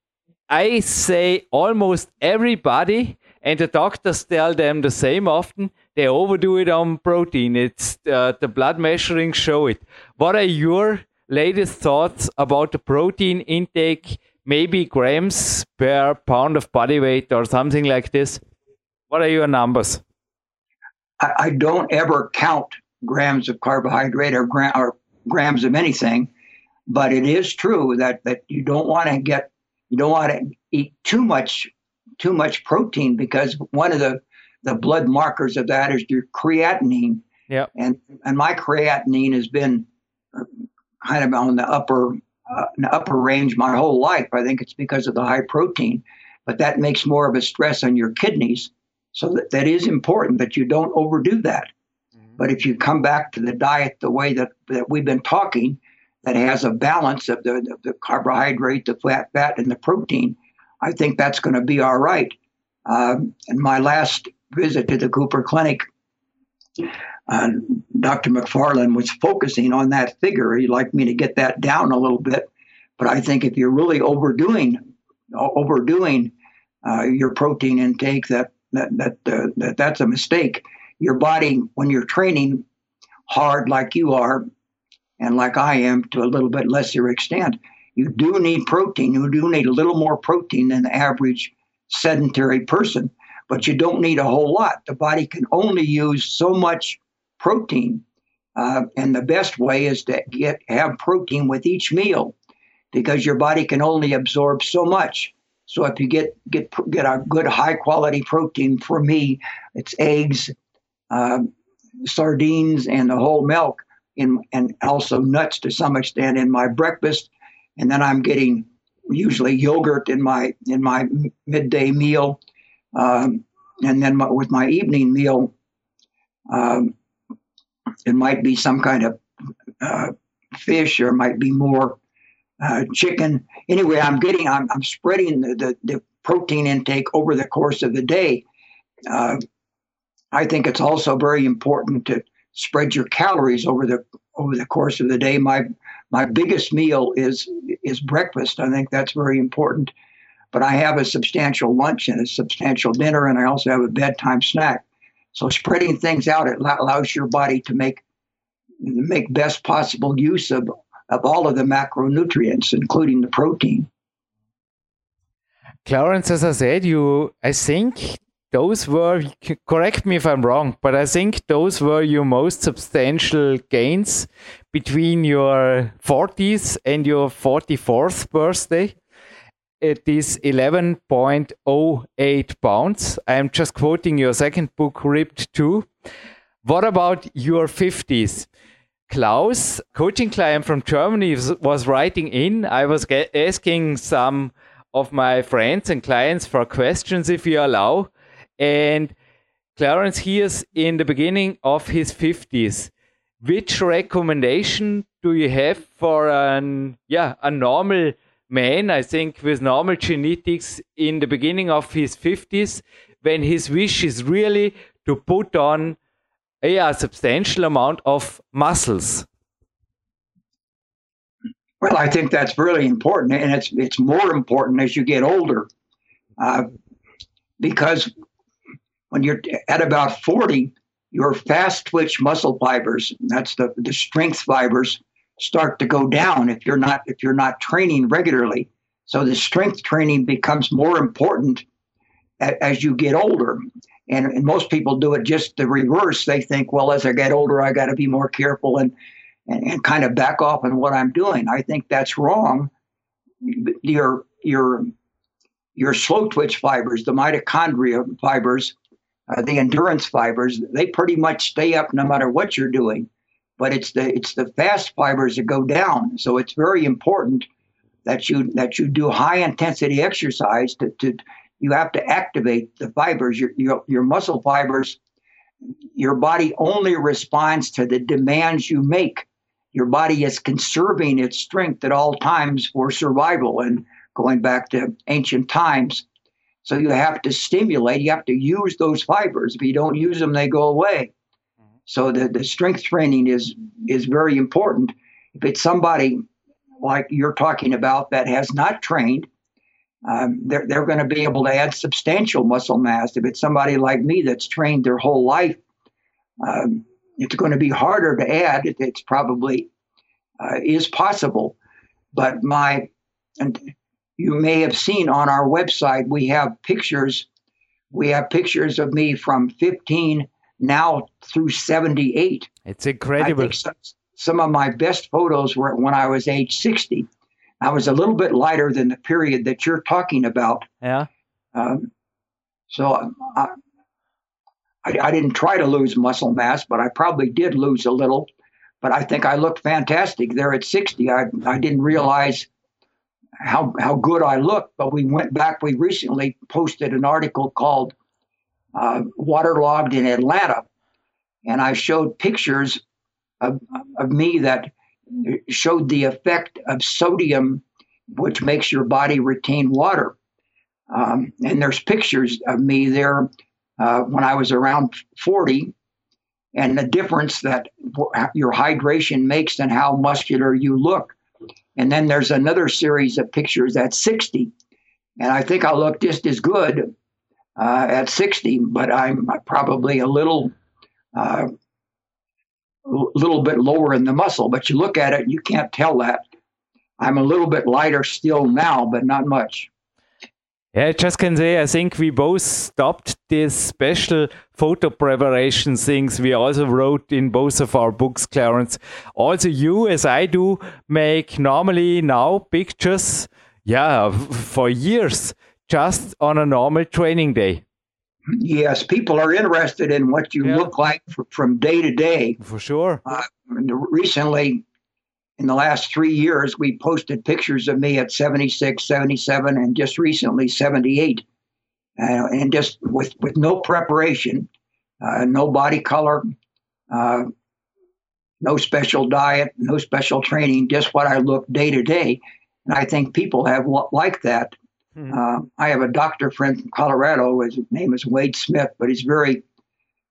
I say almost everybody, and the doctors tell them the same often they overdo it on protein. It's uh, the blood measuring show it. What are your latest thoughts about the protein intake? Maybe grams per pound of body weight or something like this. What are your numbers? I, I don't ever count grams of carbohydrate or, gra- or grams of anything, but it is true that that you don't want to get you don't want to eat too much too much protein because one of the the blood markers of that is your creatinine. Yeah. And and my creatinine has been uh, kind of on the upper uh, the upper range my whole life. I think it's because of the high protein, but that makes more of a stress on your kidneys. So that, that is important that you don't overdo that. Mm-hmm. But if you come back to the diet the way that, that we've been talking, that has a balance of the, the, the carbohydrate, the fat, fat, and the protein, I think that's going to be all right. Um, and my last visit to the Cooper Clinic, uh, Dr. McFarland was focusing on that figure. He'd like me to get that down a little bit, but I think if you're really overdoing overdoing uh, your protein intake, that that that, uh, that that's a mistake. Your body, when you're training hard like you are, and like I am to a little bit lesser extent, you do need protein. You do need a little more protein than the average sedentary person but you don't need a whole lot. The body can only use so much protein. Uh, and the best way is to get have protein with each meal because your body can only absorb so much. So if you get get get a good high quality protein, for me, it's eggs, uh, sardines, and the whole milk, in and also nuts to some extent in my breakfast, and then I'm getting usually yogurt in my in my midday meal, um, and then my, with my evening meal, um, it might be some kind of uh, fish or it might be more uh, chicken. Anyway, I'm getting, I'm, I'm spreading the, the, the, protein intake over the course of the day. Uh, I think it's also very important to spread your calories over the over the course of the day. My my biggest meal is is breakfast. I think that's very important but I have a substantial lunch and a substantial dinner, and I also have a bedtime snack. So spreading things out it allows your body to make make best possible use of of all of the macronutrients, including the protein. Clarence, as I said, you I think those were correct me if I'm wrong, but I think those were your most substantial gains between your 40s and your 44th birthday it is 11.08 pounds. I'm just quoting your second book, Ripped 2. What about your 50s? Klaus, coaching client from Germany, was writing in. I was asking some of my friends and clients for questions, if you allow. And Clarence here's in the beginning of his 50s. Which recommendation do you have for an yeah a normal man, I think, with normal genetics in the beginning of his 50s, when his wish is really to put on a, substantial amount of muscles. Well, I think that's really important, and it's it's more important as you get older, uh, because when you're at about forty, your fast twitch muscle fibers—that's the the strength fibers start to go down if you're not if you're not training regularly. So the strength training becomes more important as you get older. And, and most people do it just the reverse. They think, well, as I get older, I got to be more careful and, and, and kind of back off on what I'm doing. I think that's wrong. Your your your slow twitch fibers, the mitochondria fibers, uh, the endurance fibers, they pretty much stay up no matter what you're doing. But it's the it's the fast fibers that go down. So it's very important that you that you do high intensity exercise to, to you have to activate the fibers. Your, your your muscle fibers your body only responds to the demands you make. Your body is conserving its strength at all times for survival and going back to ancient times. So you have to stimulate you have to use those fibers. If you don't use them they go away so the, the strength training is is very important if it's somebody like you're talking about that has not trained, um, they're, they're going to be able to add substantial muscle mass. If it's somebody like me that's trained their whole life, um, it's going to be harder to add. It, it's probably uh, is possible, but my and you may have seen on our website we have pictures. We have pictures of me from 15 now through 78. It's incredible some of my best photos were when I was age 60. I was a little bit lighter than the period that you're talking about. Yeah. Um, so I, I, I, didn't try to lose muscle mass, but I probably did lose a little. But I think I looked fantastic there at 60. I, I didn't realize how how good I looked. But we went back. We recently posted an article called uh, "Waterlogged in Atlanta," and I showed pictures of, of me that showed the effect of sodium, which makes your body retain water. Um, and there's pictures of me there uh, when I was around 40, and the difference that your hydration makes and how muscular you look. And then there's another series of pictures at 60, and I think I look just as good uh, at 60, but I'm probably a little uh, little bit lower in the muscle, but you look at it, you can't tell that. I'm a little bit lighter still now, but not much. Yeah, I just can say I think we both stopped this special photo preparation things we also wrote in both of our books, Clarence. Also, you, as I do, make normally now pictures, yeah, for years, just on a normal training day. Yes, people are interested in what you yeah. look like for, from day to day. For sure. Uh, recently, in the last three years, we posted pictures of me at 76, 77, and just recently 78. Uh, and just with, with no preparation, uh, no body color, uh, no special diet, no special training, just what I look day to day. And I think people have liked that. Mm-hmm. Uh, I have a doctor friend from Colorado. His name is Wade Smith, but he's a very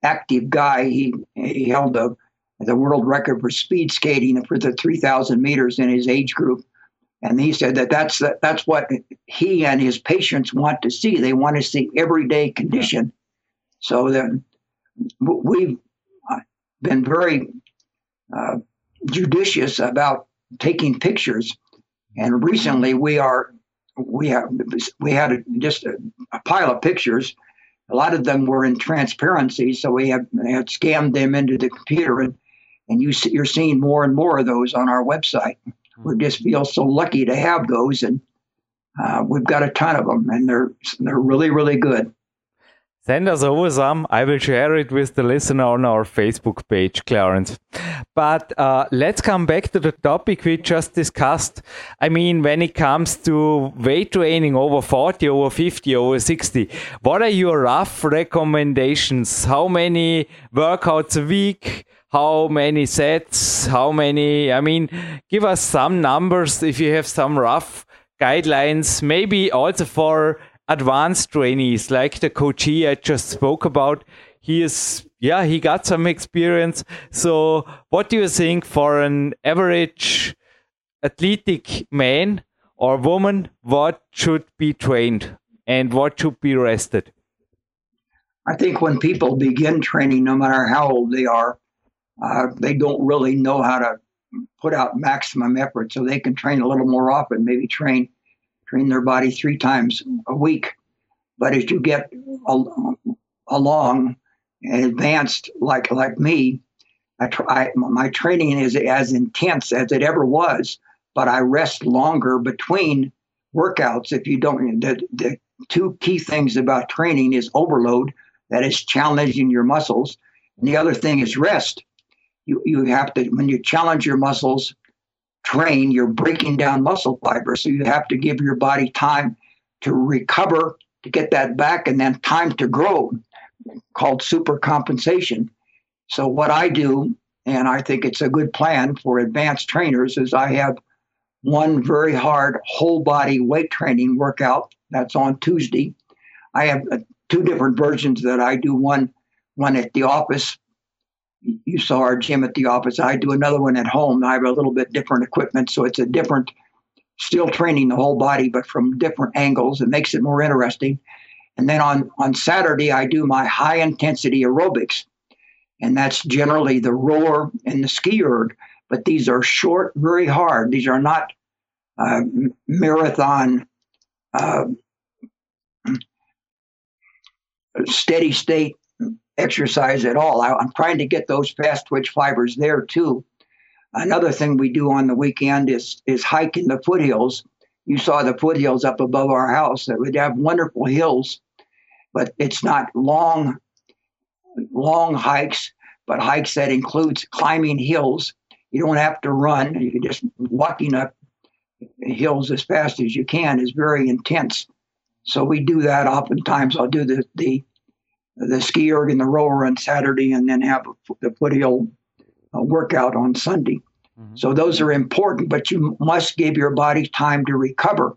active guy. He he held the the world record for speed skating for the 3,000 meters in his age group, and he said that that's that, that's what he and his patients want to see. They want to see everyday condition. So then we've uh, been very uh, judicious about taking pictures, and recently we are we have we had a, just a, a, pile of pictures. A lot of them were in transparency, so we have had scanned them into the computer, and and you see, you're seeing more and more of those on our website. We just feel so lucky to have those, and uh, we've got a ton of them, and they're they're really really good. Send us over some. I will share it with the listener on our Facebook page, Clarence. But uh, let's come back to the topic we just discussed. I mean, when it comes to weight training over 40, over 50, over 60, what are your rough recommendations? How many workouts a week? How many sets? How many? I mean, give us some numbers if you have some rough guidelines, maybe also for advanced trainees like the coachee I just spoke about. He is, yeah, he got some experience. So, what do you think for an average athletic man or woman? What should be trained and what should be rested? I think when people begin training, no matter how old they are, uh, they don't really know how to put out maximum effort. So they can train a little more often, maybe train train their body three times a week. But as you get along and advanced like like me, I try my training is as intense as it ever was, but I rest longer between workouts. If you don't, the, the two key things about training is overload, that is challenging your muscles, and the other thing is rest. You you have to when you challenge your muscles, train, you're breaking down muscle fibers, so you have to give your body time to recover to get that back, and then time to grow, called super compensation. So what I do, and I think it's a good plan for advanced trainers, is I have one very hard whole body weight training workout that's on Tuesday. I have uh, two different versions that I do. One one at the office. You saw our gym at the office. I do another one at home. I have a little bit different equipment, so it's a different, still training the whole body, but from different angles. It makes it more interesting. And then on on Saturday, I do my high intensity aerobics and that's generally the rower and the ski erg. But these are short, very hard. These are not uh, marathon uh, steady state exercise at all. I, am trying to get those fast twitch fibers there too. Another thing we do on the weekend is is hike in the foothills. You saw the foothills up above our house. That would have wonderful hills, but it's not long long hikes, but hikes that includes climbing hills. You don't have to run. You can just walking up hills as fast as you can is very intense. So we do that oftentimes. I'll do the the the ski erg and the rower on Saturday, and then have the foothill uh, workout on Sunday. Mm-hmm. So those are important, but you must give your body time to recover.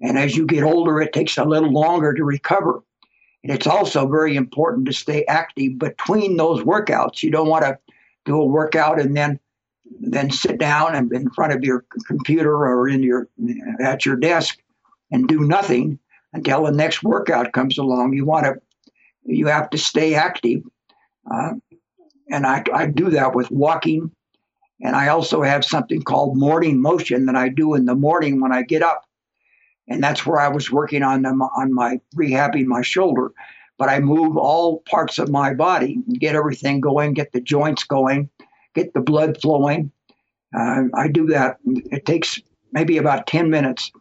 And as you get older, it takes a little longer to recover. And it's also very important to stay active between those workouts. You don't want to do a workout and then then sit down and in front of your computer or in your at your desk and do nothing until the next workout comes along. You want to you have to stay active, uh, and I, I do that with walking, and I also have something called morning motion that I do in the morning when I get up and that's where I was working on them on my rehabbing my shoulder. But I move all parts of my body, get everything going, get the joints going, get the blood flowing. Uh, I do that. It takes maybe about ten minutes.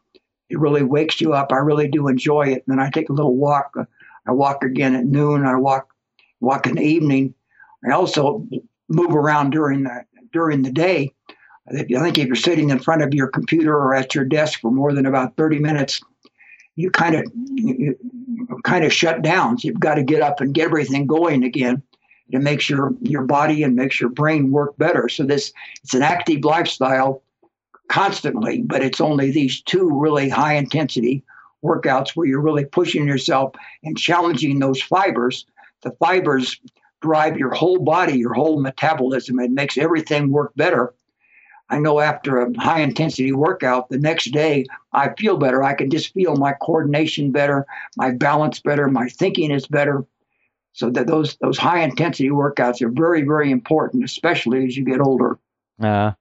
It really wakes you up. I really do enjoy it. And then I take a little walk. I walk again at noon. I walk walk in the evening. I also move around during the during the day I think if you're sitting in front of your computer or at your desk for more than about 30 minutes, you kind of you kind of shut down. So you've got to get up and get everything going again It makes your your body and makes your brain work better. So this it's an active lifestyle constantly, but it's only these two really high intensity workouts where you're really pushing yourself and challenging those fibers. The fibers drive your whole body, your whole metabolism. It makes everything work better. I know after a high intensity workout, the next day I feel better. I can just feel my coordination better, my balance better, my thinking is better. So that those those high intensity workouts are very very important, especially as you get older. Uh,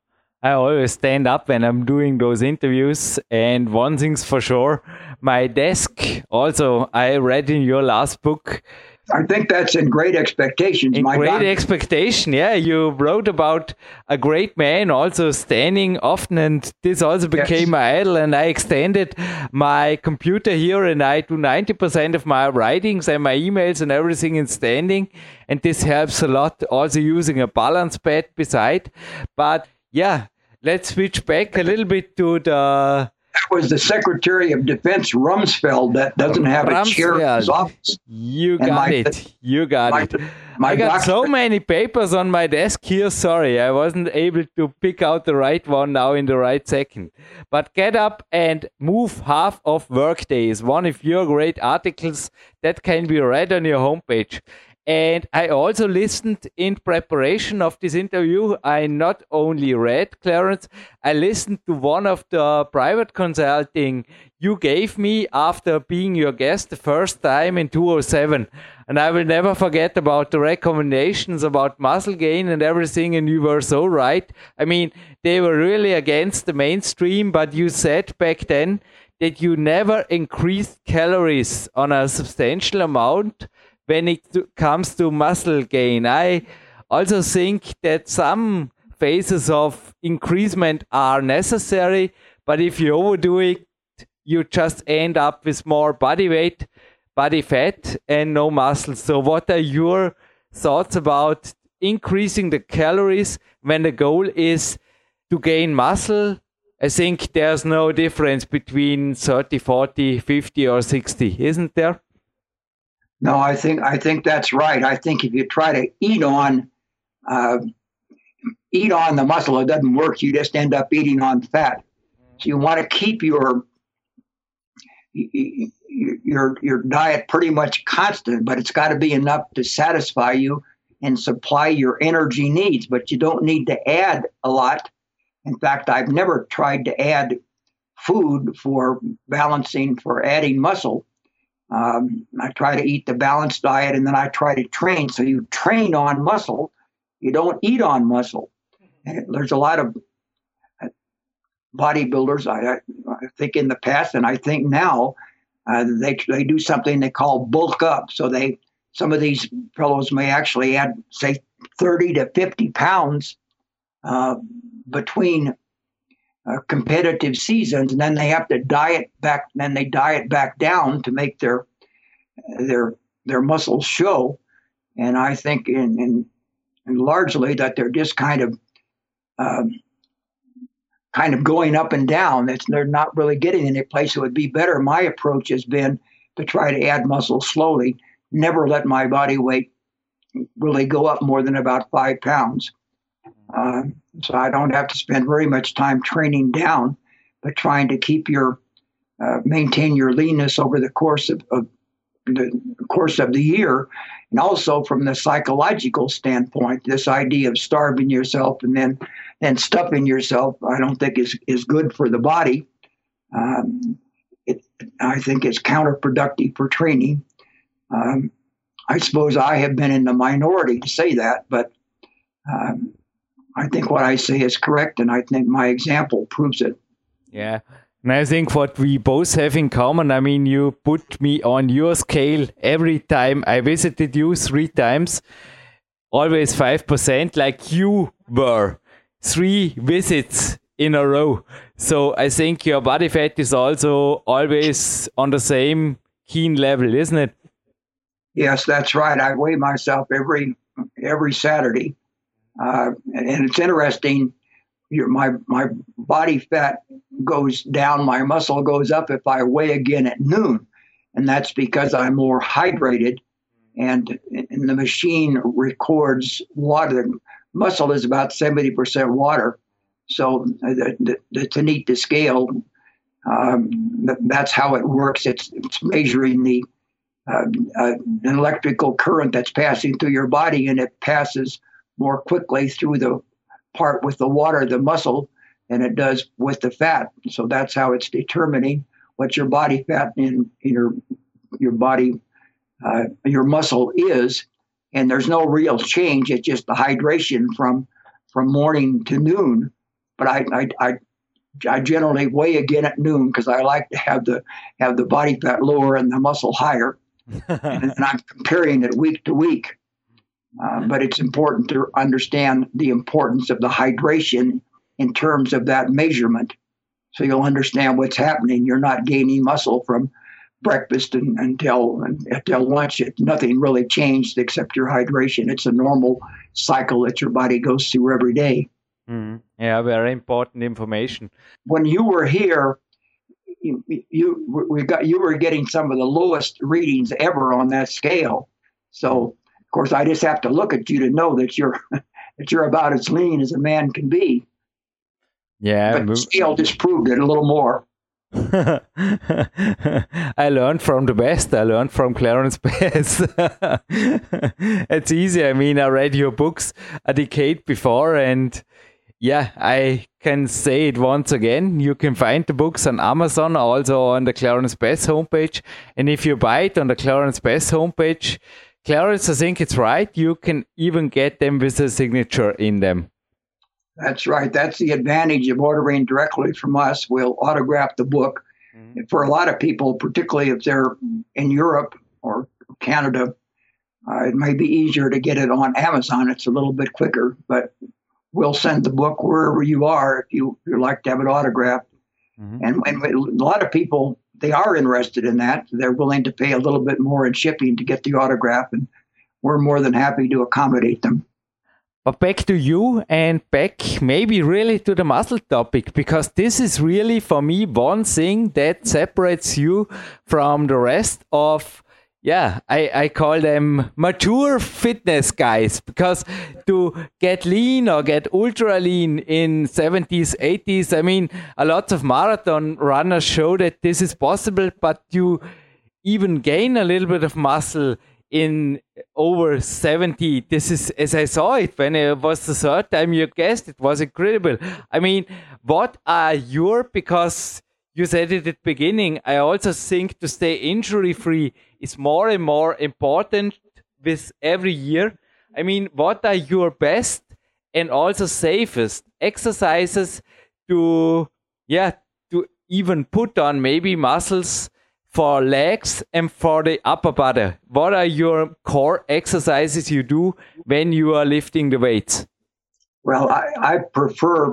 I always stand up when I'm doing those interviews, and one thing's for sure, my desk. Also, I read in your last book I think that's in Great Expectations. In My Great God. Expectation, yeah. You wrote about a great man also standing often, and this also became yes. my idol. And I extended my computer here, and I do 90% of my writings and my emails and everything in standing. And this helps a lot, also using a balance pad beside. But yeah, let's switch back a little bit to the That was the Secretary of Defense Rumsfeld that doesn't have Rumsfeld. a chair in his office. You got my, it. You got my, it. My I got doctor. so many papers on my desk here. Sorry, I wasn't able to pick out the right one now in the right second. But get up and move half of Workday is one of your great articles that can be read on your homepage. And I also listened in preparation of this interview. I not only read Clarence, I listened to one of the private consulting you gave me after being your guest the first time in 2007. And I will never forget about the recommendations about muscle gain and everything. And you were so right. I mean, they were really against the mainstream, but you said back then that you never increased calories on a substantial amount when it comes to muscle gain. I also think that some phases of increasement are necessary, but if you overdo it, you just end up with more body weight, body fat, and no muscle. So, what are your thoughts about increasing the calories when the goal is to gain muscle? I think there's no difference between 30, 40, 50, or 60, isn't there? No, I think I think that's right. I think if you try to eat on uh, eat on the muscle, it doesn't work. You just end up eating on fat. So you want to keep your your your diet pretty much constant, but it's got to be enough to satisfy you and supply your energy needs. But you don't need to add a lot. In fact, I've never tried to add food for balancing for adding muscle. Um, I try to eat the balanced diet and then I try to train. So you train on muscle, you don't eat on muscle. And there's a lot of bodybuilders, I, I think in the past, and I think now, uh, they they do something they call bulk up. So they some of these fellows may actually add say 30 to 50 pounds uh, between uh, competitive seasons, and then they have to diet back. Then they diet back down to make their their their muscles show. And I think in, in, in largely that they're just kind of um, kind of going up and down. It's, they're not really getting any place. It would be better. My approach has been to try to add muscle slowly, never let my body weight really go up more than about five pounds. Uh, so I don't have to spend very much time training down, but trying to keep your uh, maintain your leanness over the course of, of the course of the year, and also from the psychological standpoint, this idea of starving yourself and then then stuffing yourself, I don't think is is good for the body. Um, it, I think it's counterproductive for training. Um, I suppose I have been in the minority to say that, but um, I think what I say is correct, and I think my example proves it. Yeah. And I think what we both have in common, I mean, you put me on your scale every time I visited you three times, always 5%, like you were three visits in a row. So I think your body fat is also always on the same keen level, isn't it? Yes, that's right. I weigh myself every every Saturday, uh, and it's interesting. Your, my my body fat goes down, my muscle goes up if I weigh again at noon, and that's because I'm more hydrated, and, and the machine records water muscle is about 70% water. So it's a Tanita scale. Um, that's how it works. It's, it's measuring the uh, uh, an electrical current that's passing through your body, and it passes more quickly through the part with the water, the muscle, than it does with the fat. So that's how it's determining what your body fat in, in your your body uh, your muscle is and there's no real change. It's just the hydration from from morning to noon. But I I, I, I generally weigh again at noon because I like to have the have the body fat lower and the muscle higher, and, and, I'm comparing it week to week. Uh, but it's important to understand the importance of the hydration in terms of that measurement, so you'll understand what's happening. You're not gaining muscle from breakfast and, until until lunch, it, nothing really changed except your hydration. It's a normal cycle that your body goes through every day. Mm. Yeah, very important information. When you were here, you, you we got you were getting some of the lowest readings ever on that scale. So course, I just have to look at you to know that you're that you're about as lean as a man can be. Yeah, but scale just proved it a little more. I learned from the best. I learned from Clarence Bass. it's easy. I mean, I read your books a decade before, and yeah, I can say it once again. You can find the books on Amazon, also on the Clarence Bass homepage. And if you buy it on the Clarence Bass homepage, Clarence, I think it's right. You can even get them with a signature in them. That's right. That's the advantage of ordering directly from us. We'll autograph the book. Mm-hmm. For a lot of people, particularly if they're in Europe or Canada, Uh, it may be easier to get it on Amazon. It's a little bit quicker, but we'll send the book wherever you are if you you like to have it autographed. Mm-hmm. And, and a lot of people they are interested in that. They're willing to pay a little bit more in shipping to get the autograph, and we're more than happy to accommodate them. But back to you and back maybe really to the muscle topic because this is really for me one thing that separates you from the rest of yeah, I, I call them mature fitness guys because to get lean or get ultra lean in 70s, 80s, I mean, a lot of marathon runners show that this is possible, but you even gain a little bit of muscle in over 70 this is as i saw it when it was the third time you guessed it was incredible. I mean what are your because you said it at the beginning i also think to stay injury free is more and more important with every year i mean what are your best and also safest exercises to yeah to even put on maybe muscles for legs and for the upper body. What are your core exercises you do when you are lifting the weights? Well, I, I prefer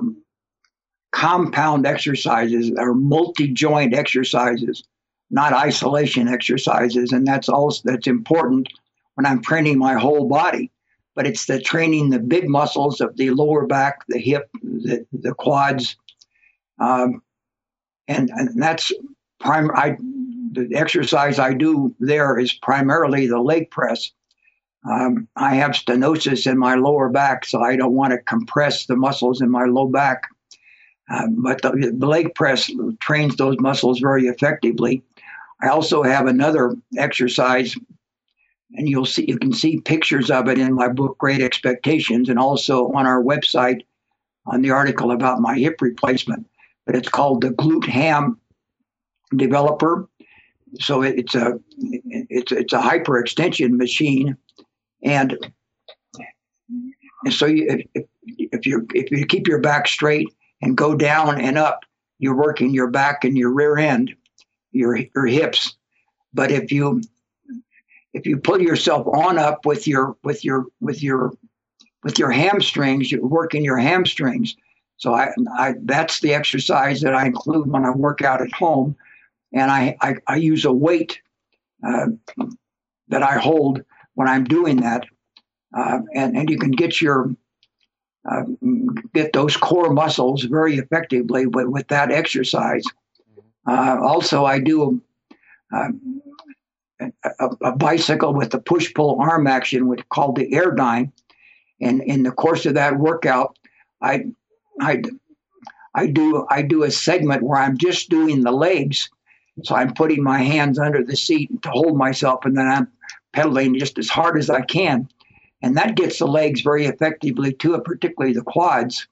compound exercises or multi-joint exercises, not isolation exercises, and that's also that's important when I'm training my whole body. But it's the training the big muscles of the lower back, the hip, the, the quads, um, and, and that's prime. I the exercise I do there is primarily the leg press. Um, I have stenosis in my lower back, so I don't want to compress the muscles in my low back. Uh, but the, the leg press trains those muscles very effectively. I also have another exercise, and you'll see you can see pictures of it in my book Great Expectations, and also on our website on the article about my hip replacement. But it's called the glute ham developer. So it's a it's it's a hyperextension machine, and, so you, if, if you if you keep your back straight and go down and up, you're working your back and your rear end, your your hips. But if you if you pull yourself on up with your with your with your with your hamstrings, you're working your hamstrings. So I, I that's the exercise that I include when I work out at home and I, I, I use a weight uh, that I hold when I'm doing that, uh, and and you can get your uh, get those core muscles very effectively with, with that exercise. Uh, also, I do uh, a, a, bicycle with the push pull arm action, which called the Airdyne, and in the course of that workout, I I I do I do a segment where I'm just doing the legs so I'm putting my hands under the seat to hold myself, and then I'm pedaling just as hard as I can. And that gets the legs very effectively too, particularly the quads.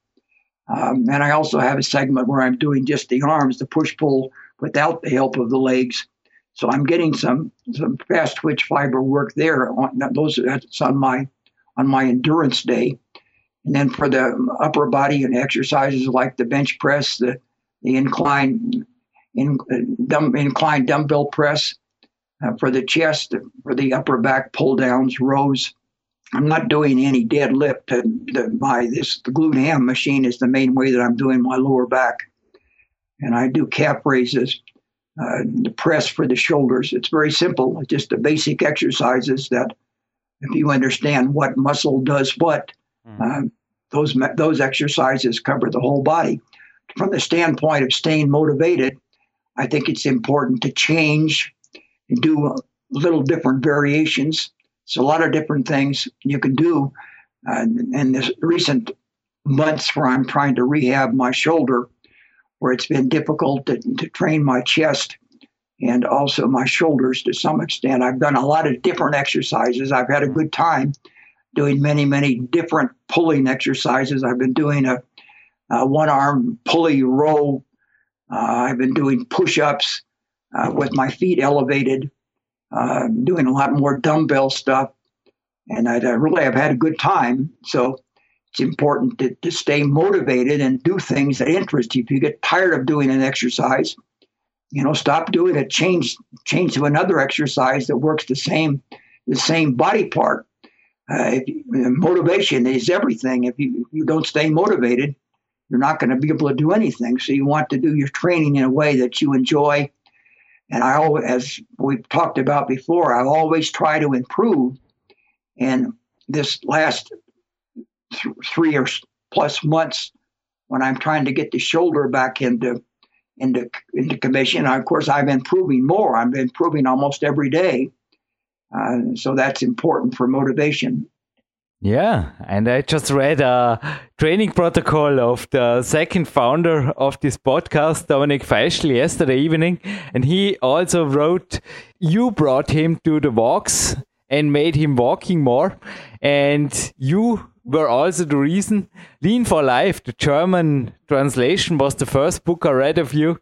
Um, and I also have a segment where I'm doing just the arms, the push pull without the help of the legs. So I'm getting some some fast twitch fiber work there. On, those that's on my on my endurance day. And then for the upper body and exercises like the bench press, the the incline in, dumb, inclined dumbbell press uh, for the chest, for the upper back pull downs, rows. I'm not doing any deadlift. The, the, my this the glute ham machine is the main way that I'm doing my lower back, and I do calf raises, uh, the press for the shoulders. It's very simple. It's just the basic exercises that, if you understand what muscle does what, mm. uh, those those exercises cover the whole body. From the standpoint of staying motivated, I think it's important to change and do little different variations. So a lot of different things you can do. Uh, in this recent months where I'm trying to rehab my shoulder, where it's been difficult to, to train my chest and also my shoulders to some extent. I've done a lot of different exercises. I've had a good time doing many, many different pulling exercises. I've been doing a, a one arm pulley row uh, I've been doing push ups uh, with my feet elevated, uh, doing a lot more dumbbell stuff. And I, I really have had a good time. So it's important to, to stay motivated and do things that interest you. If you get tired of doing an exercise, you know, stop doing it, change change to another exercise that works the same the same body part. Uh, you, motivation is everything. If you, if you don't stay motivated, you're not going to be able to do anything. So you want to do your training in a way that you enjoy. And I always, as we've talked about before, I always try to improve. And this last th- three or plus months, when I'm trying to get the shoulder back into into into commission, of course I've been improving more. I'm improving almost every day. Uh, so that's important for motivation. Yeah, and I just read a training protocol of the second founder of this podcast, Dominik Feischl, yesterday evening, and he also wrote, "You brought him to the walks and made him walking more, and you were also the reason. Lean for Life, the German translation, was the first book I read of you."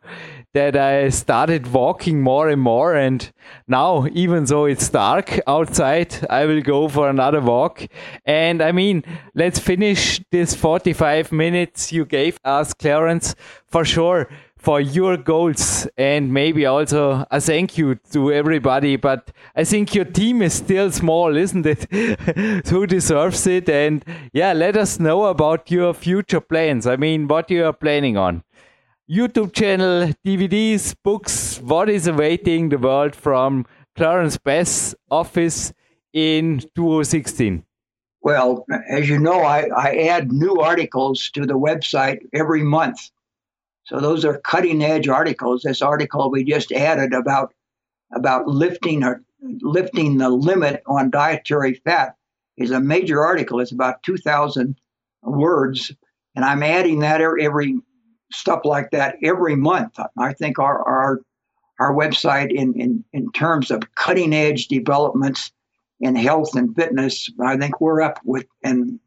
That I started walking more and more. And now, even though it's dark outside, I will go for another walk. And I mean, let's finish this 45 minutes you gave us, Clarence, for sure. For your goals, and maybe also a thank you to everybody. But I think your team is still small, isn't it? Who deserves it? And yeah, let us know about your future plans. I mean, what you are planning on. YouTube channel, DVDs, books. What is awaiting the world from Clarence Bass' office in 2016? Well, as you know, I, I add new articles to the website every month. So those are cutting edge articles. This article we just added about about lifting or lifting the limit on dietary fat is a major article. It's about 2,000 words, and I'm adding that er, every stuff like that every month. I think our our our website in, in, in terms of cutting edge developments in health and fitness, I think we're up with and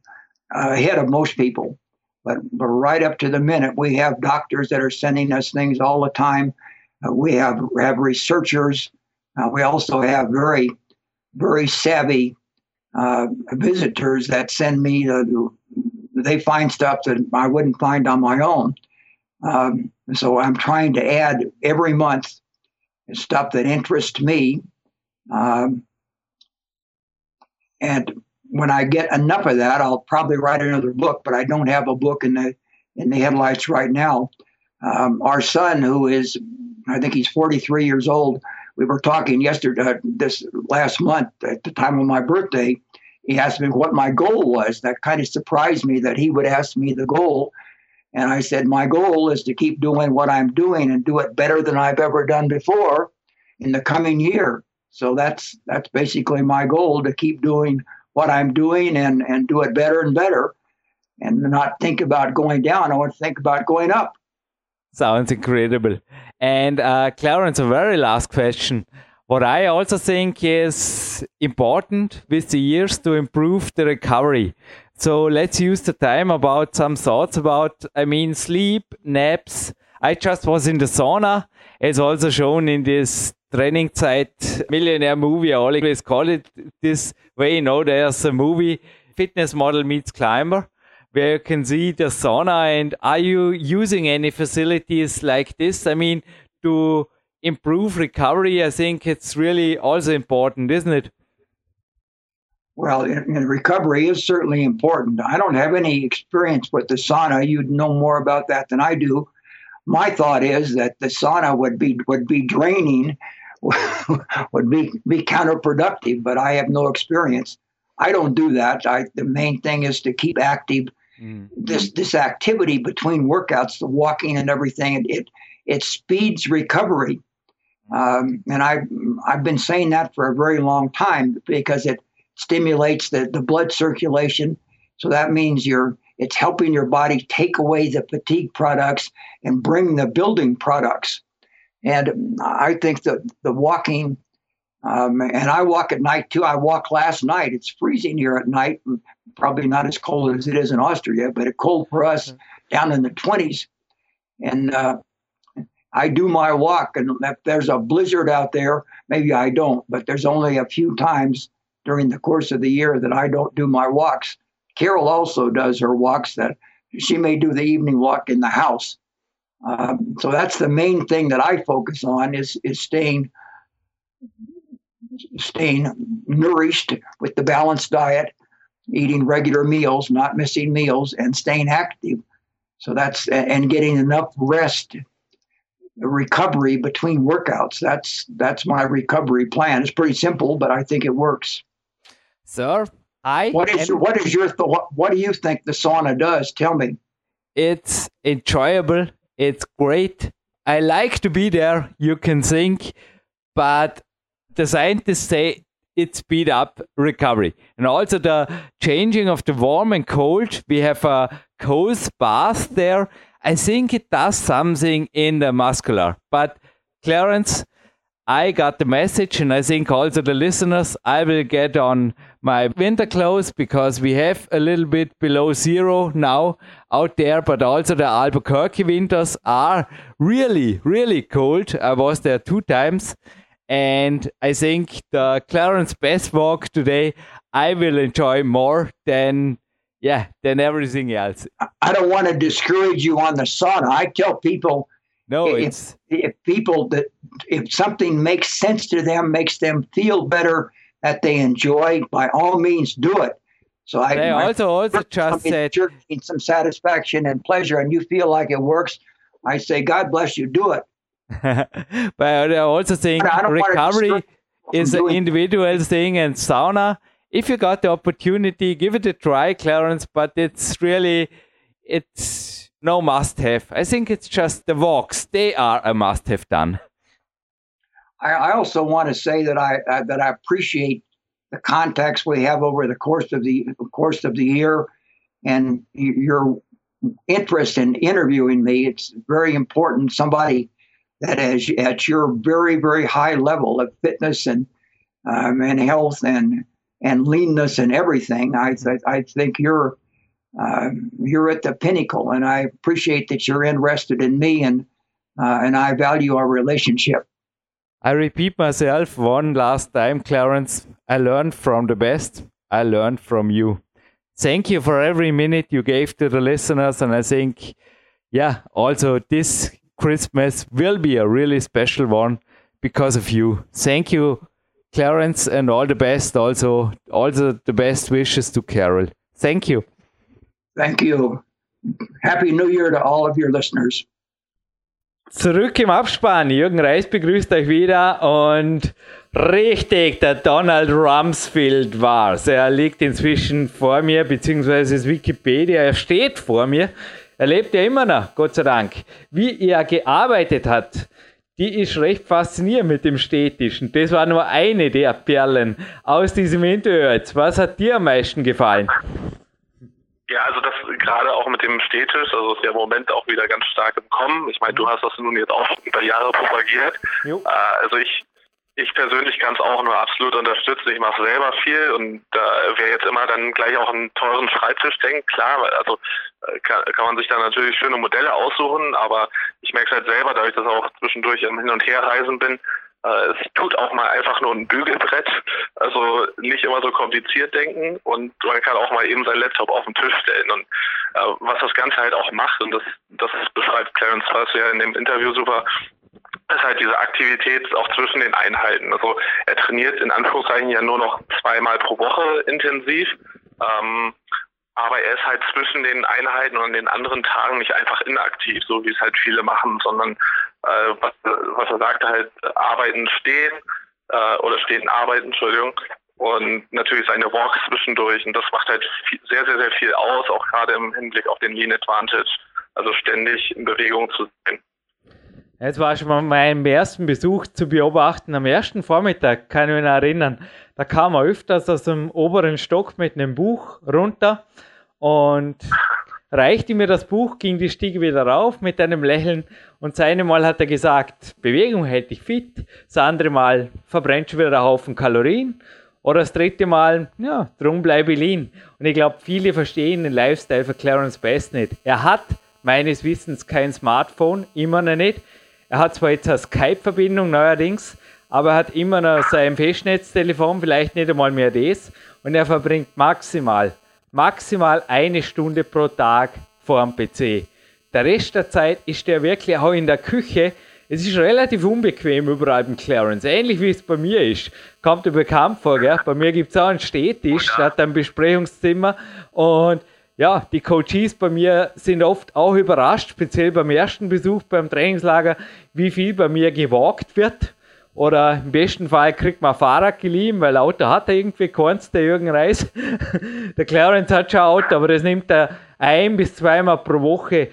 ahead of most people. But, but right up to the minute, we have doctors that are sending us things all the time. Uh, we have have researchers. Uh, we also have very very savvy uh, visitors that send me the, they find stuff that I wouldn't find on my own. Um, so I'm trying to add every month stuff that interests me. Um, and when I get enough of that, I'll probably write another book. But I don't have a book in the in the headlights right now. Um, our son, who is, I think he's 43 years old. We were talking yesterday, uh, this last month at the time of my birthday. He asked me what my goal was. That kind of surprised me that he would ask me the goal and I said, my goal is to keep doing what I'm doing and do it better than I've ever done before in the coming year. So that's that's basically my goal to keep doing what I'm doing and, and do it better and better and not think about going down. I want to think about going up. Sounds incredible. And uh, Clarence, a very last question. What I also think is important with the years to improve the recovery. So let's use the time about some thoughts about, I mean, sleep, naps. I just was in the sauna. It's also shown in this Trainingzeit millionaire movie. I always call it this way. You know, there's a movie, Fitness Model Meets Climber, where you can see the sauna. And are you using any facilities like this? I mean, to improve recovery, I think it's really also important, isn't it? Well, recovery is certainly important. I don't have any experience with the sauna. You'd know more about that than I do. My thought is that the sauna would be would be draining, would be be counterproductive. But I have no experience. I don't do that. I, the main thing is to keep active. Mm. This this activity between workouts, the walking and everything, it it, it speeds recovery. Um, and I I've been saying that for a very long time because it stimulates the, the blood circulation. So that means you're it's helping your body take away the fatigue products and bring the building products. And I think that the walking, um, and I walk at night too. I walked last night. It's freezing here at night, probably not as cold as it is in Austria, but it's cold for us down in the 20s. And uh, I do my walk, and if there's a blizzard out there, maybe I don't, but there's only a few times during the course of the year that I don't do my walks. Carol also does her walks that she may do the evening walk in the house. Um, so that's the main thing that I focus on is is staying staying nourished with the balanced diet, eating regular meals, not missing meals, and staying active. So that's and getting enough rest, recovery between workouts. That's that's my recovery plan. It's pretty simple, but I think it works. Sir, I what is what is your thought? What do you think the sauna does? Tell me. It's enjoyable. It's great. I like to be there. You can think, but the scientists say it speed up recovery. And also the changing of the warm and cold. We have a cold bath there. I think it does something in the muscular. But Clarence, I got the message, and I think also the listeners, I will get on my winter clothes because we have a little bit below zero now out there, but also the Albuquerque winters are really, really cold. I was there two times and I think the Clarence Bass Walk today I will enjoy more than yeah than everything else. I don't want to discourage you on the sauna. I tell people no, if, it's if people that if something makes sense to them, makes them feel better, that they enjoy, by all means do it. So I they also also just said some satisfaction and pleasure, and you feel like it works. I say, God bless you, do it. but I also think recovery is an individual thing, and sauna. If you got the opportunity, give it a try, Clarence. But it's really, it's no must-have. I think it's just the walks; they are a must-have done. I, I also want to say that I uh, that I appreciate the contacts we have over the course of the course of the year, and your interest in interviewing me. It's very important. Somebody that is at your very very high level of fitness and um, and health and and leanness and everything. I I think you're uh, you're at the pinnacle, and I appreciate that you're interested in me and uh, and I value our relationship. I repeat myself one last time, Clarence. I learned from the best. I learned from you. Thank you for every minute you gave to the listeners, and I think, yeah, also this Christmas will be a really special one because of you. Thank you, Clarence, and all the best. Also, also the best wishes to Carol. Thank you. Thank you. Happy New Year to all of your listeners. Zurück im Abspann. Jürgen Reis begrüßt euch wieder und richtig, der Donald Rumsfeld war. Er liegt inzwischen vor mir, beziehungsweise ist Wikipedia, er steht vor mir. Er lebt ja immer noch, Gott sei Dank. Wie er gearbeitet hat, die ist recht faszinierend mit dem Städtischen. Das war nur eine der Perlen aus diesem Interview. Was hat dir am meisten gefallen? Ja, also das gerade auch mit dem Städtisch, also ist ja im Moment auch wieder ganz stark im Kommen. Ich meine, du hast das nun jetzt auch über Jahre propagiert. Jo. Äh, also ich ich persönlich kann es auch nur absolut unterstützen. Ich mache selber viel und da wer jetzt immer dann gleich auch einen teuren Schreibtisch denkt, klar, also äh, kann, kann man sich da natürlich schöne Modelle aussuchen, aber ich merke es halt selber, dadurch, dass ich auch zwischendurch im Hin- und Herreisen bin, es tut auch mal einfach nur ein Bügelbrett, also nicht immer so kompliziert denken und man kann auch mal eben seinen Laptop auf den Tisch stellen und äh, was das Ganze halt auch macht und das, das beschreibt Clarence Fass ja in dem Interview super, ist halt diese Aktivität auch zwischen den Einheiten. Also er trainiert in Anführungszeichen ja nur noch zweimal pro Woche intensiv. Ähm, aber er ist halt zwischen den Einheiten und den anderen Tagen nicht einfach inaktiv, so wie es halt viele machen, sondern äh, was, was er sagte, halt arbeiten stehen äh, oder stehen arbeiten, Entschuldigung. Und natürlich seine Walks zwischendurch. Und das macht halt viel, sehr, sehr, sehr viel aus, auch gerade im Hinblick auf den Lean Advantage. Also ständig in Bewegung zu sein. Es war schon mal meinem ersten Besuch zu beobachten. Am ersten Vormittag kann ich mich erinnern, da kam er öfters aus dem oberen Stock mit einem Buch runter und reichte mir das Buch, ging die Stiege wieder rauf mit einem Lächeln und das eine Mal hat er gesagt, Bewegung hält dich fit, das andere Mal verbrennt schon wieder einen Haufen Kalorien oder das dritte Mal, ja, drum bleibe ich lean. Und ich glaube, viele verstehen den Lifestyle von Clarence Best nicht. Er hat meines Wissens kein Smartphone, immer noch nicht. Er hat zwar jetzt eine Skype-Verbindung neuerdings, aber er hat immer noch sein Festnetztelefon, vielleicht nicht einmal mehr das. Und er verbringt maximal, maximal eine Stunde pro Tag vor dem PC. Der Rest der Zeit ist er wirklich auch in der Küche es ist relativ unbequem überall im Clarence, ähnlich wie es bei mir ist. Kommt dir bekannt vor, gell? Bei mir gibt es auch einen Stehtisch, ja. hat ein Besprechungszimmer und ja, die Coaches bei mir sind oft auch überrascht, speziell beim ersten Besuch beim Trainingslager, wie viel bei mir gewagt wird. Oder im besten Fall kriegt man ein Fahrrad geliehen, weil Auto hat er irgendwie keins, der Jürgen Reis. der Clarence hat schon ein Auto, aber das nimmt er ein bis zweimal pro Woche.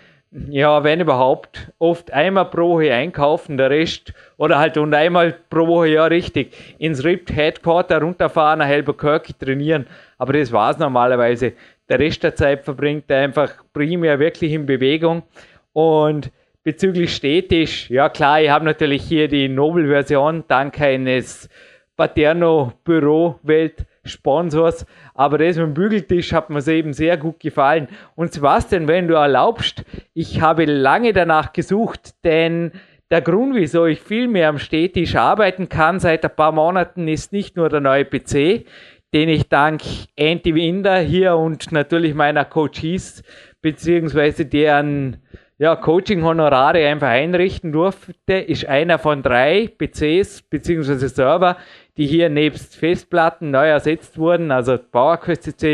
Ja, wenn überhaupt, oft einmal pro Woche einkaufen, der Rest, oder halt und einmal pro Woche, ja richtig, ins RIP Headquarter runterfahren, nach Helberkirk trainieren, aber das war es normalerweise. Der Rest der Zeit verbringt er einfach primär wirklich in Bewegung. Und bezüglich Städtisch, ja klar, ich habe natürlich hier die Nobel-Version dank eines Paterno Büro Welt Sponsors. Aber das mit dem Bügeltisch hat mir eben sehr gut gefallen. Und Sebastian, wenn du erlaubst, ich habe lange danach gesucht, denn der Grund, wieso ich viel mehr am Städtisch arbeiten kann seit ein paar Monaten, ist nicht nur der neue PC, den ich dank Andy Winder hier und natürlich meiner Coaches beziehungsweise deren ja, Coaching-Honorare einfach einrichten durfte, ist einer von drei PCs beziehungsweise Server, die hier nebst Festplatten neu ersetzt wurden. Also PowerQuest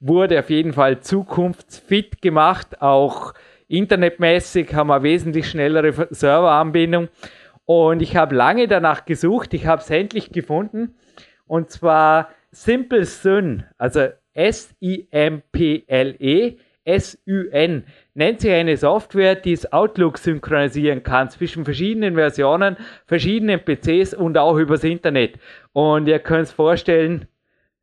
wurde auf jeden Fall zukunftsfit gemacht. Auch internetmäßig haben wir wesentlich schnellere Serveranbindung. Und ich habe lange danach gesucht. Ich habe es endlich gefunden. Und zwar Simple Syn, also S-I-M-P-L-E, S-U-N nennt sich eine Software, die das Outlook synchronisieren kann zwischen verschiedenen Versionen, verschiedenen PCs und auch übers Internet. Und ihr könnt es vorstellen,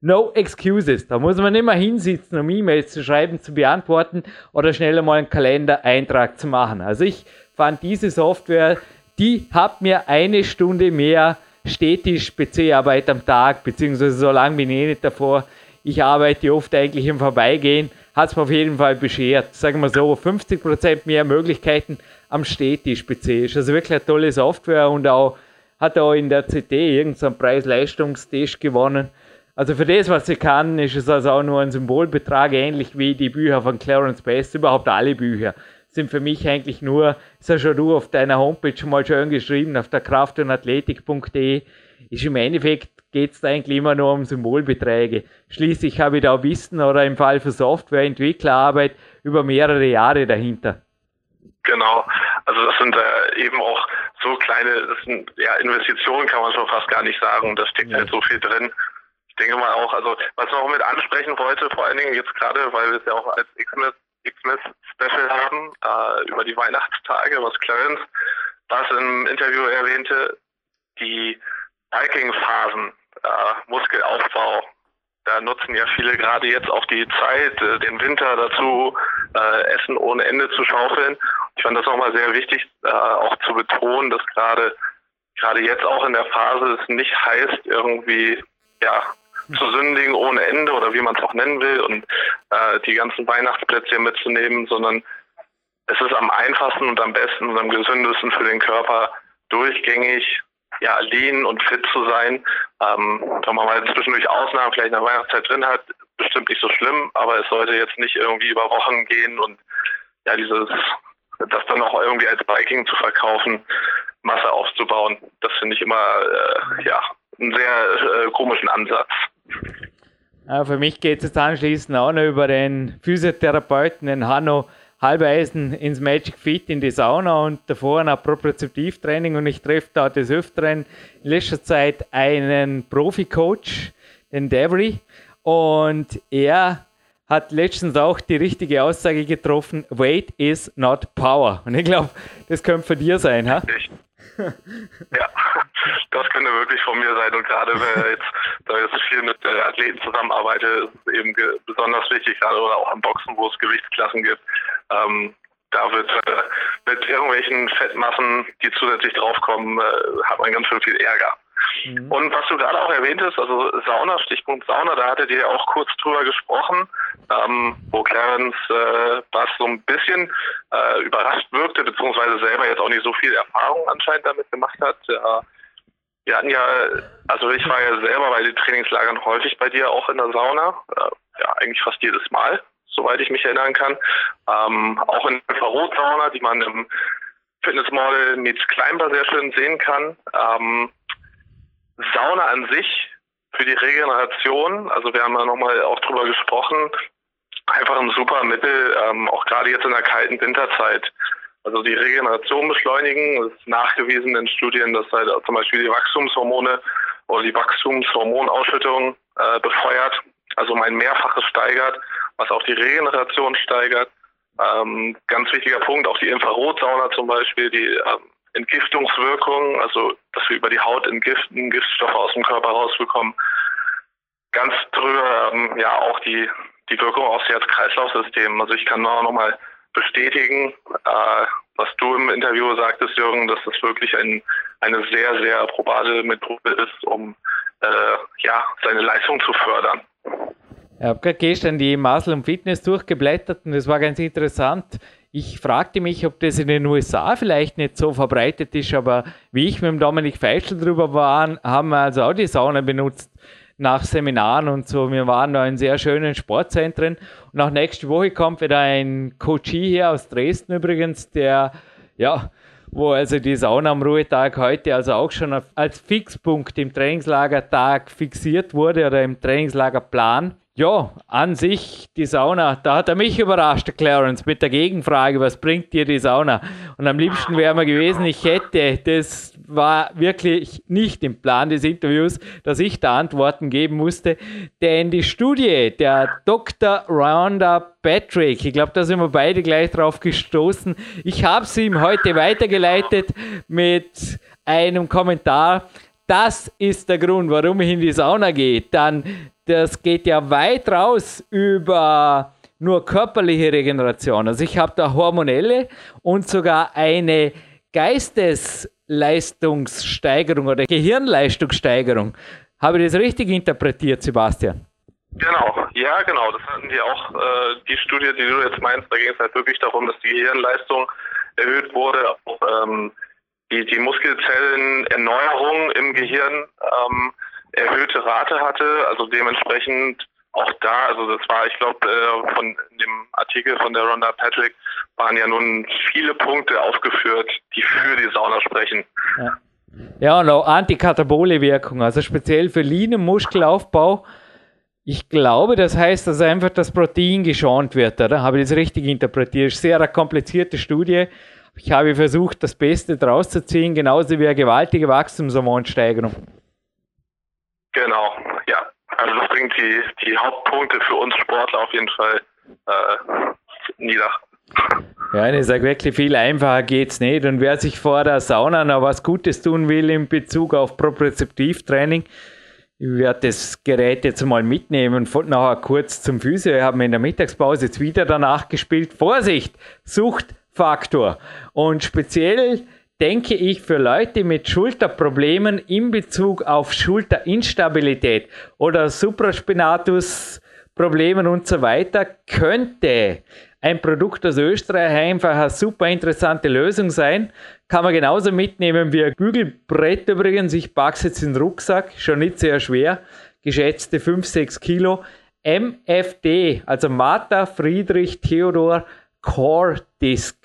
no excuses. Da muss man nicht mehr hinsitzen, um E-Mails zu schreiben, zu beantworten oder schneller mal einen Kalendereintrag zu machen. Also ich fand diese Software, die hat mir eine Stunde mehr stetisch PC-Arbeit am Tag, beziehungsweise so lange bin ich nicht davor. Ich arbeite oft eigentlich im Vorbeigehen hat es mir auf jeden Fall beschert. Sagen wir so, 50% mehr Möglichkeiten am Städtisch PC. Ist also wirklich eine tolle Software und auch hat auch in der CT irgendeinen Preis-Leistungstest gewonnen. Also für das, was sie kann, ist es also auch nur ein Symbolbetrag, ähnlich wie die Bücher von Clarence Best, überhaupt alle Bücher sind für mich eigentlich nur, ist ja schon du auf deiner Homepage schon mal schön geschrieben, auf der kraft- und athletik.de, ist im Endeffekt geht es eigentlich immer nur um Symbolbeträge. Schließlich habe ich da Wissen oder im Fall für Softwareentwicklerarbeit über mehrere Jahre dahinter. Genau, also das sind äh, eben auch so kleine, das sind ja Investitionen kann man schon fast gar nicht sagen. Da steckt ja. halt so viel drin. Ich denke mal auch, also was ich noch mit ansprechen wollte, vor allen Dingen jetzt gerade, weil wir es ja auch als Xmas, Xmas Special haben, äh, über die Weihnachtstage, was Clarence was im Interview erwähnte, die Biking-Phasen, äh, Muskelaufbau. Da nutzen ja viele gerade jetzt auch die Zeit, äh, den Winter dazu, äh, Essen ohne Ende zu schaufeln. Ich fand das nochmal sehr wichtig, äh, auch zu betonen, dass gerade gerade jetzt auch in der Phase es nicht heißt, irgendwie ja zu sündigen ohne Ende oder wie man es auch nennen will und äh, die ganzen Weihnachtsplätzchen mitzunehmen, sondern es ist am einfachsten und am besten und am gesündesten für den Körper durchgängig ja, lean und fit zu sein. Ähm, man mal zwischendurch Ausnahmen vielleicht in der Weihnachtszeit drin hat, bestimmt nicht so schlimm, aber es sollte jetzt nicht irgendwie über Wochen gehen und ja, dieses, das dann auch irgendwie als Biking zu verkaufen, Masse aufzubauen, das finde ich immer, äh, ja, einen sehr äh, komischen Ansatz. Ja, für mich geht es jetzt anschließend auch noch über den Physiotherapeuten, den Hanno Halbeisen ins Magic Fit in die Sauna und davor ein Propriozeptivtraining und ich treffe da des Öfteren in letzter Zeit einen Profi-Coach, den Devery, und er hat letztens auch die richtige Aussage getroffen, Weight is not power. Und ich glaube, das könnte für dir sein, ha? ja, das könnte wirklich von mir sein. Und gerade wenn jetzt, da ich jetzt viel mit äh, Athleten zusammenarbeite, ist es eben besonders wichtig, gerade oder auch am Boxen, wo es Gewichtsklassen gibt. Ähm, da wird äh, mit irgendwelchen Fettmassen, die zusätzlich draufkommen, äh, hat man ganz schön viel Ärger. Mhm. Und was du gerade auch erwähnt hast, also Sauna, Stichpunkt Sauna, da hattet ihr ja auch kurz drüber gesprochen, ähm, wo Clarence äh, was so ein bisschen äh, überrascht wirkte, beziehungsweise selber jetzt auch nicht so viel Erfahrung anscheinend damit gemacht hat. Ja, wir hatten ja, also ich war ja selber bei den Trainingslagern häufig bei dir auch in der Sauna, äh, ja eigentlich fast jedes Mal, soweit ich mich erinnern kann. Ähm, auch in der Infrarotsauna, die man im Fitnessmodel Meets Climber sehr schön sehen kann. Ähm, Sauna an sich für die Regeneration, also wir haben ja nochmal auch drüber gesprochen, einfach ein super Mittel, ähm, auch gerade jetzt in der kalten Winterzeit. Also die Regeneration beschleunigen, es ist nachgewiesen in Studien, dass halt zum Beispiel die Wachstumshormone oder die Wachstumshormonausschüttung äh, befeuert, also um ein Mehrfaches steigert, was auch die Regeneration steigert. Ähm, ganz wichtiger Punkt, auch die Infrarotsauna zum Beispiel, die ähm, Entgiftungswirkung, also dass wir über die Haut entgiften, Giftstoffe aus dem Körper rausbekommen. Ganz drüber ähm, ja auch die, die Wirkung aufs Herz-Kreislauf-System. Also ich kann nur noch mal bestätigen, äh, was du im Interview sagtest, Jürgen, dass das wirklich ein, eine sehr, sehr probate Methode ist, um äh, ja, seine Leistung zu fördern. Ich habe gerade gestern die Muscle und Fitness durchgeblättert und das war ganz interessant. Ich fragte mich, ob das in den USA vielleicht nicht so verbreitet ist, aber wie ich mit dem Dominik Feischl drüber war, haben wir also auch die Sauna benutzt nach Seminaren und so. Wir waren da in sehr schönen Sportzentren. Und auch nächste Woche kommt wieder ein Coachie hier aus Dresden übrigens, der, ja, wo also die Sauna am Ruhetag heute also auch schon als Fixpunkt im Trainingslagertag fixiert wurde oder im Trainingslagerplan. Ja, an sich die Sauna, da hat er mich überrascht, Clarence, mit der Gegenfrage, was bringt dir die Sauna? Und am liebsten wäre mir gewesen, ich hätte, das war wirklich nicht im Plan des Interviews, dass ich da Antworten geben musste, denn die Studie der Dr. Rhonda Patrick, ich glaube, da sind wir beide gleich drauf gestoßen. Ich habe sie ihm heute weitergeleitet mit einem Kommentar. Das ist der Grund, warum ich in die Sauna gehe. Dann das geht ja weit raus über nur körperliche Regeneration. Also ich habe da hormonelle und sogar eine Geistesleistungssteigerung oder Gehirnleistungssteigerung. Habe ich das richtig interpretiert, Sebastian? Genau, ja genau. Das hatten die auch, äh, die Studie, die du jetzt meinst, da ging es halt wirklich darum, dass die Gehirnleistung erhöht wurde, auch ähm, die, die Muskelzellenerneuerung im Gehirn ähm, erhöhte Rate hatte, also dementsprechend auch da, also das war, ich glaube, äh, von dem Artikel von der Rhonda Patrick waren ja nun viele Punkte aufgeführt, die für die Sauna sprechen. Ja, ja und auch antikatabole Wirkung, also speziell für Lean. Ich glaube, das heißt, dass einfach das Protein geschont wird, oder? Habe ich das richtig interpretiert? Sehr komplizierte Studie. Ich habe versucht, das Beste draus zu ziehen, genauso wie eine gewaltige Wachstumshormonsteigerung. Genau, ja. Also das bringt die, die Hauptpunkte für uns Sportler auf jeden Fall äh, nieder. Ja, ich sage wirklich, viel einfacher geht es nicht. Und wer sich vor der Sauna noch was Gutes tun will in Bezug auf Propriozeptivtraining, ich werde das Gerät jetzt mal mitnehmen und nachher kurz zum Physio. Wir haben in der Mittagspause jetzt wieder danach gespielt. Vorsicht! Suchtfaktor. Und speziell denke ich, für Leute mit Schulterproblemen in Bezug auf Schulterinstabilität oder Supraspinatus-Problemen und so weiter, könnte ein Produkt aus Österreich einfach eine super interessante Lösung sein. Kann man genauso mitnehmen wie ein Bügelbrett übrigens. Ich packe es jetzt in den Rucksack, schon nicht sehr schwer, geschätzte 5, 6 Kilo. MFD, also Martha Friedrich Theodor Core Disc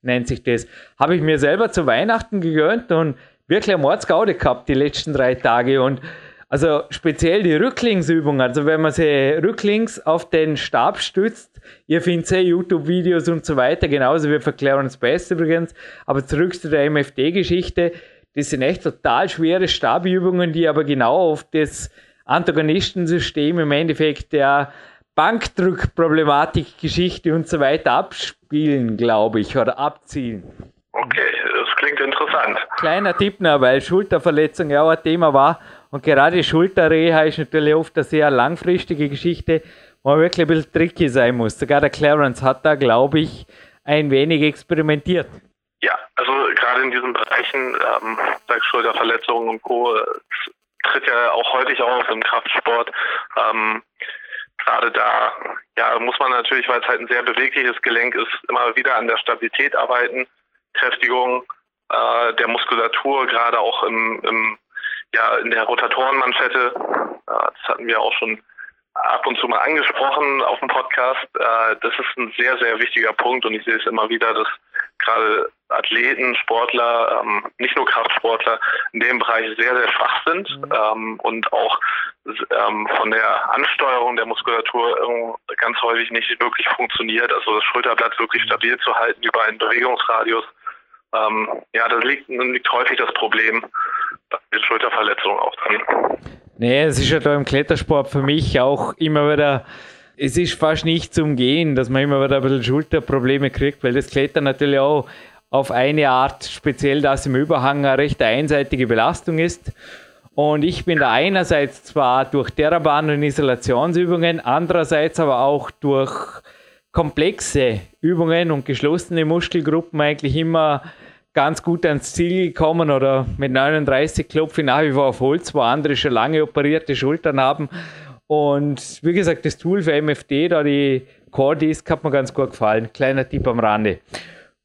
nennt sich das. Habe ich mir selber zu Weihnachten gegönnt und wirklich eine Mordsgaude gehabt die letzten drei Tage. Und also speziell die Rücklingsübung, also wenn man sie rücklings auf den Stab stützt, ihr findet ja YouTube-Videos und so weiter, genauso wie für Clarence Best übrigens, aber zurück zu der MFD-Geschichte, das sind echt total schwere Stabübungen, die aber genau auf das Antagonistensystem im Endeffekt der Bankdrückproblematik-Geschichte und so weiter abspielen, glaube ich, oder abzielen. Okay, das klingt interessant. Kleiner Tipp noch, weil Schulterverletzung ja auch ein Thema war. Und gerade Schulterreha ist natürlich oft eine sehr langfristige Geschichte, wo man wirklich ein bisschen tricky sein muss. Sogar der Clarence hat da, glaube ich, ein wenig experimentiert. Ja, also gerade in diesen Bereichen, ähm, Schulterverletzungen und Co. tritt ja auch häufig auf im Kraftsport. Ähm, gerade da ja, muss man natürlich, weil es halt ein sehr bewegliches Gelenk ist, immer wieder an der Stabilität arbeiten, Kräftigung äh, der Muskulatur, gerade auch im, im, ja, in der Rotatorenmanschette. Äh, das hatten wir auch schon ab und zu mal angesprochen auf dem Podcast. Äh, das ist ein sehr, sehr wichtiger Punkt und ich sehe es immer wieder, dass gerade Athleten, Sportler, ähm, nicht nur Kraftsportler, in dem Bereich sehr, sehr schwach sind mhm. ähm, und auch ähm, von der Ansteuerung der Muskulatur ganz häufig nicht wirklich funktioniert. Also das Schulterblatt wirklich stabil zu halten über einen Bewegungsradius. Ähm, ja, da liegt, liegt häufig das Problem mit Schulterverletzungen auch dran. Nee, es ist ja da im Klettersport für mich auch immer wieder es ist fast nicht zu umgehen, dass man immer wieder ein bisschen Schulterprobleme kriegt, weil das Klettern natürlich auch auf eine Art, speziell das im Überhang, eine recht einseitige Belastung ist. Und ich bin da einerseits zwar durch Therabahn und Isolationsübungen, andererseits aber auch durch komplexe Übungen und geschlossene Muskelgruppen eigentlich immer ganz gut ans Ziel gekommen oder mit 39 klopfe ich nach wie vor auf Holz, wo andere schon lange operierte Schultern haben. Und wie gesagt, das Tool für MFD, da die Core Disk, hat mir ganz gut gefallen. Kleiner Tipp am Rande.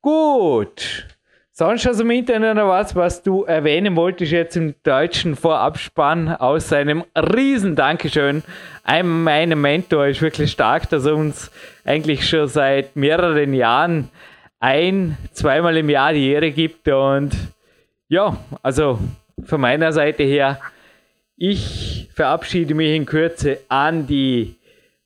Gut. Sonst aus dem Internet noch was, was du erwähnen wolltest jetzt im deutschen Vorabspann aus seinem riesen Dankeschön. Einem meinem Mentor ist wirklich stark, dass er uns eigentlich schon seit mehreren Jahren ein, zweimal im Jahr die Ehre gibt und ja, also von meiner Seite her, ich verabschiede mich in Kürze an die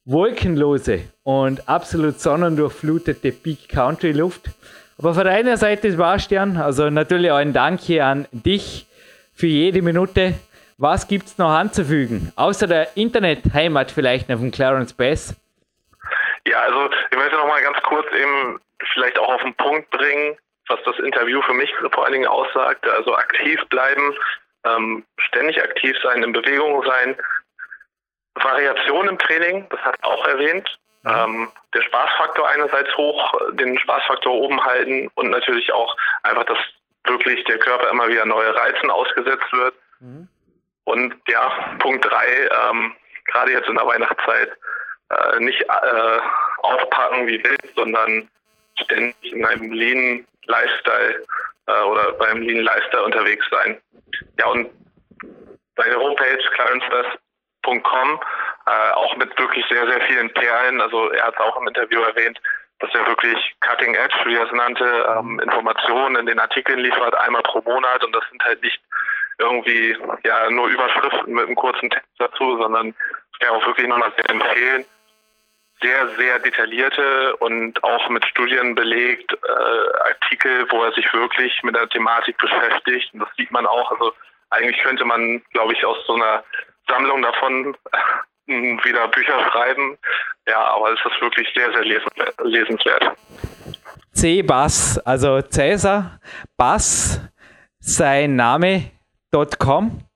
wolkenlose und absolut sonnendurchflutete Peak Country Luft. Aber von deiner Seite, Sebastian, also natürlich auch ein Dank hier an dich für jede Minute. Was gibt es noch anzufügen? Außer der Internetheimat vielleicht noch von Clarence Bass? Ja, also ich möchte noch mal ganz kurz eben vielleicht auch auf den Punkt bringen, was das Interview für mich vor allen Dingen aussagt. Also aktiv bleiben, ähm, ständig aktiv sein, in Bewegung sein. Variation im Training, das hat er auch erwähnt. Mhm. Ähm, der Spaßfaktor einerseits hoch, den Spaßfaktor oben halten und natürlich auch einfach, dass wirklich der Körper immer wieder neue Reizen ausgesetzt wird. Mhm. Und ja, Punkt drei, ähm, gerade jetzt in der Weihnachtszeit, äh, nicht äh, aufpacken wie wild, sondern ständig in einem Lean Lifestyle äh, oder beim Lean Lifestyle unterwegs sein. Ja, und seine Homepage clarencebest.com äh, auch mit wirklich sehr, sehr vielen Perlen. Also er hat es auch im Interview erwähnt, dass er wirklich Cutting Edge, wie er es nannte, ähm, Informationen in den Artikeln liefert, einmal pro Monat. Und das sind halt nicht irgendwie ja nur Überschriften mit einem kurzen Text dazu, sondern ich kann auch wirklich nochmal sehr empfehlen. Sehr, sehr detaillierte und auch mit Studien belegt äh, Artikel, wo er sich wirklich mit der Thematik beschäftigt. Und das sieht man auch. Also eigentlich könnte man, glaube ich, aus so einer Sammlung davon wieder Bücher schreiben. Ja, aber es ist wirklich sehr, sehr lesenswert. C. Bass, also Cäsar Bass, sein Name.com.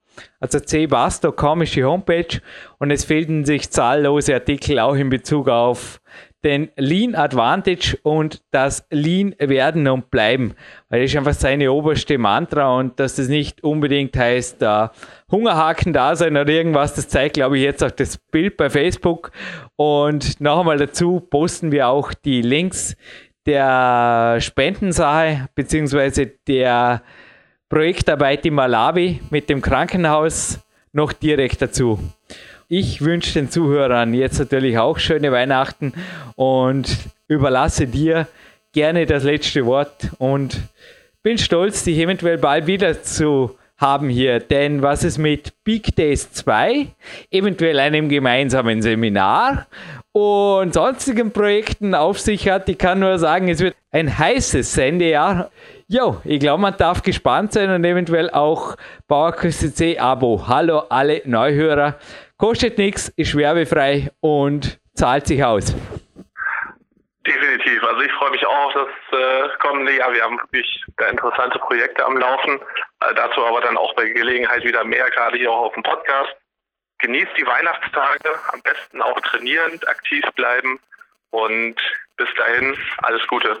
Also cbass.com ist die Homepage und es finden sich zahllose Artikel auch in Bezug auf den Lean Advantage und das Lean werden und bleiben. Weil das ist einfach seine oberste Mantra und dass das nicht unbedingt heißt, da Hungerhaken da sein oder irgendwas, das zeigt, glaube ich, jetzt auch das Bild bei Facebook. Und noch einmal dazu posten wir auch die Links der Spendensache beziehungsweise der Projektarbeit in Malawi mit dem Krankenhaus noch direkt dazu. Ich wünsche den Zuhörern jetzt natürlich auch schöne Weihnachten und überlasse dir gerne das letzte Wort und bin stolz, dich eventuell bald wieder zu haben hier. Denn was es mit Big Days 2, eventuell einem gemeinsamen Seminar und sonstigen Projekten auf sich hat, ich kann nur sagen, es wird ein heißes Sendejahr. Jo, ich glaube, man darf gespannt sein und eventuell auch Bauerküste Abo. Hallo alle Neuhörer. Kostet nichts, ist werbefrei und zahlt sich aus. Definitiv. Also ich freue mich auch auf das äh, kommende Jahr. Wir haben wirklich interessante Projekte am Laufen. Äh, dazu aber dann auch bei Gelegenheit wieder mehr, gerade hier auch auf dem Podcast. Genießt die Weihnachtstage, am besten auch trainierend, aktiv bleiben und bis dahin alles Gute.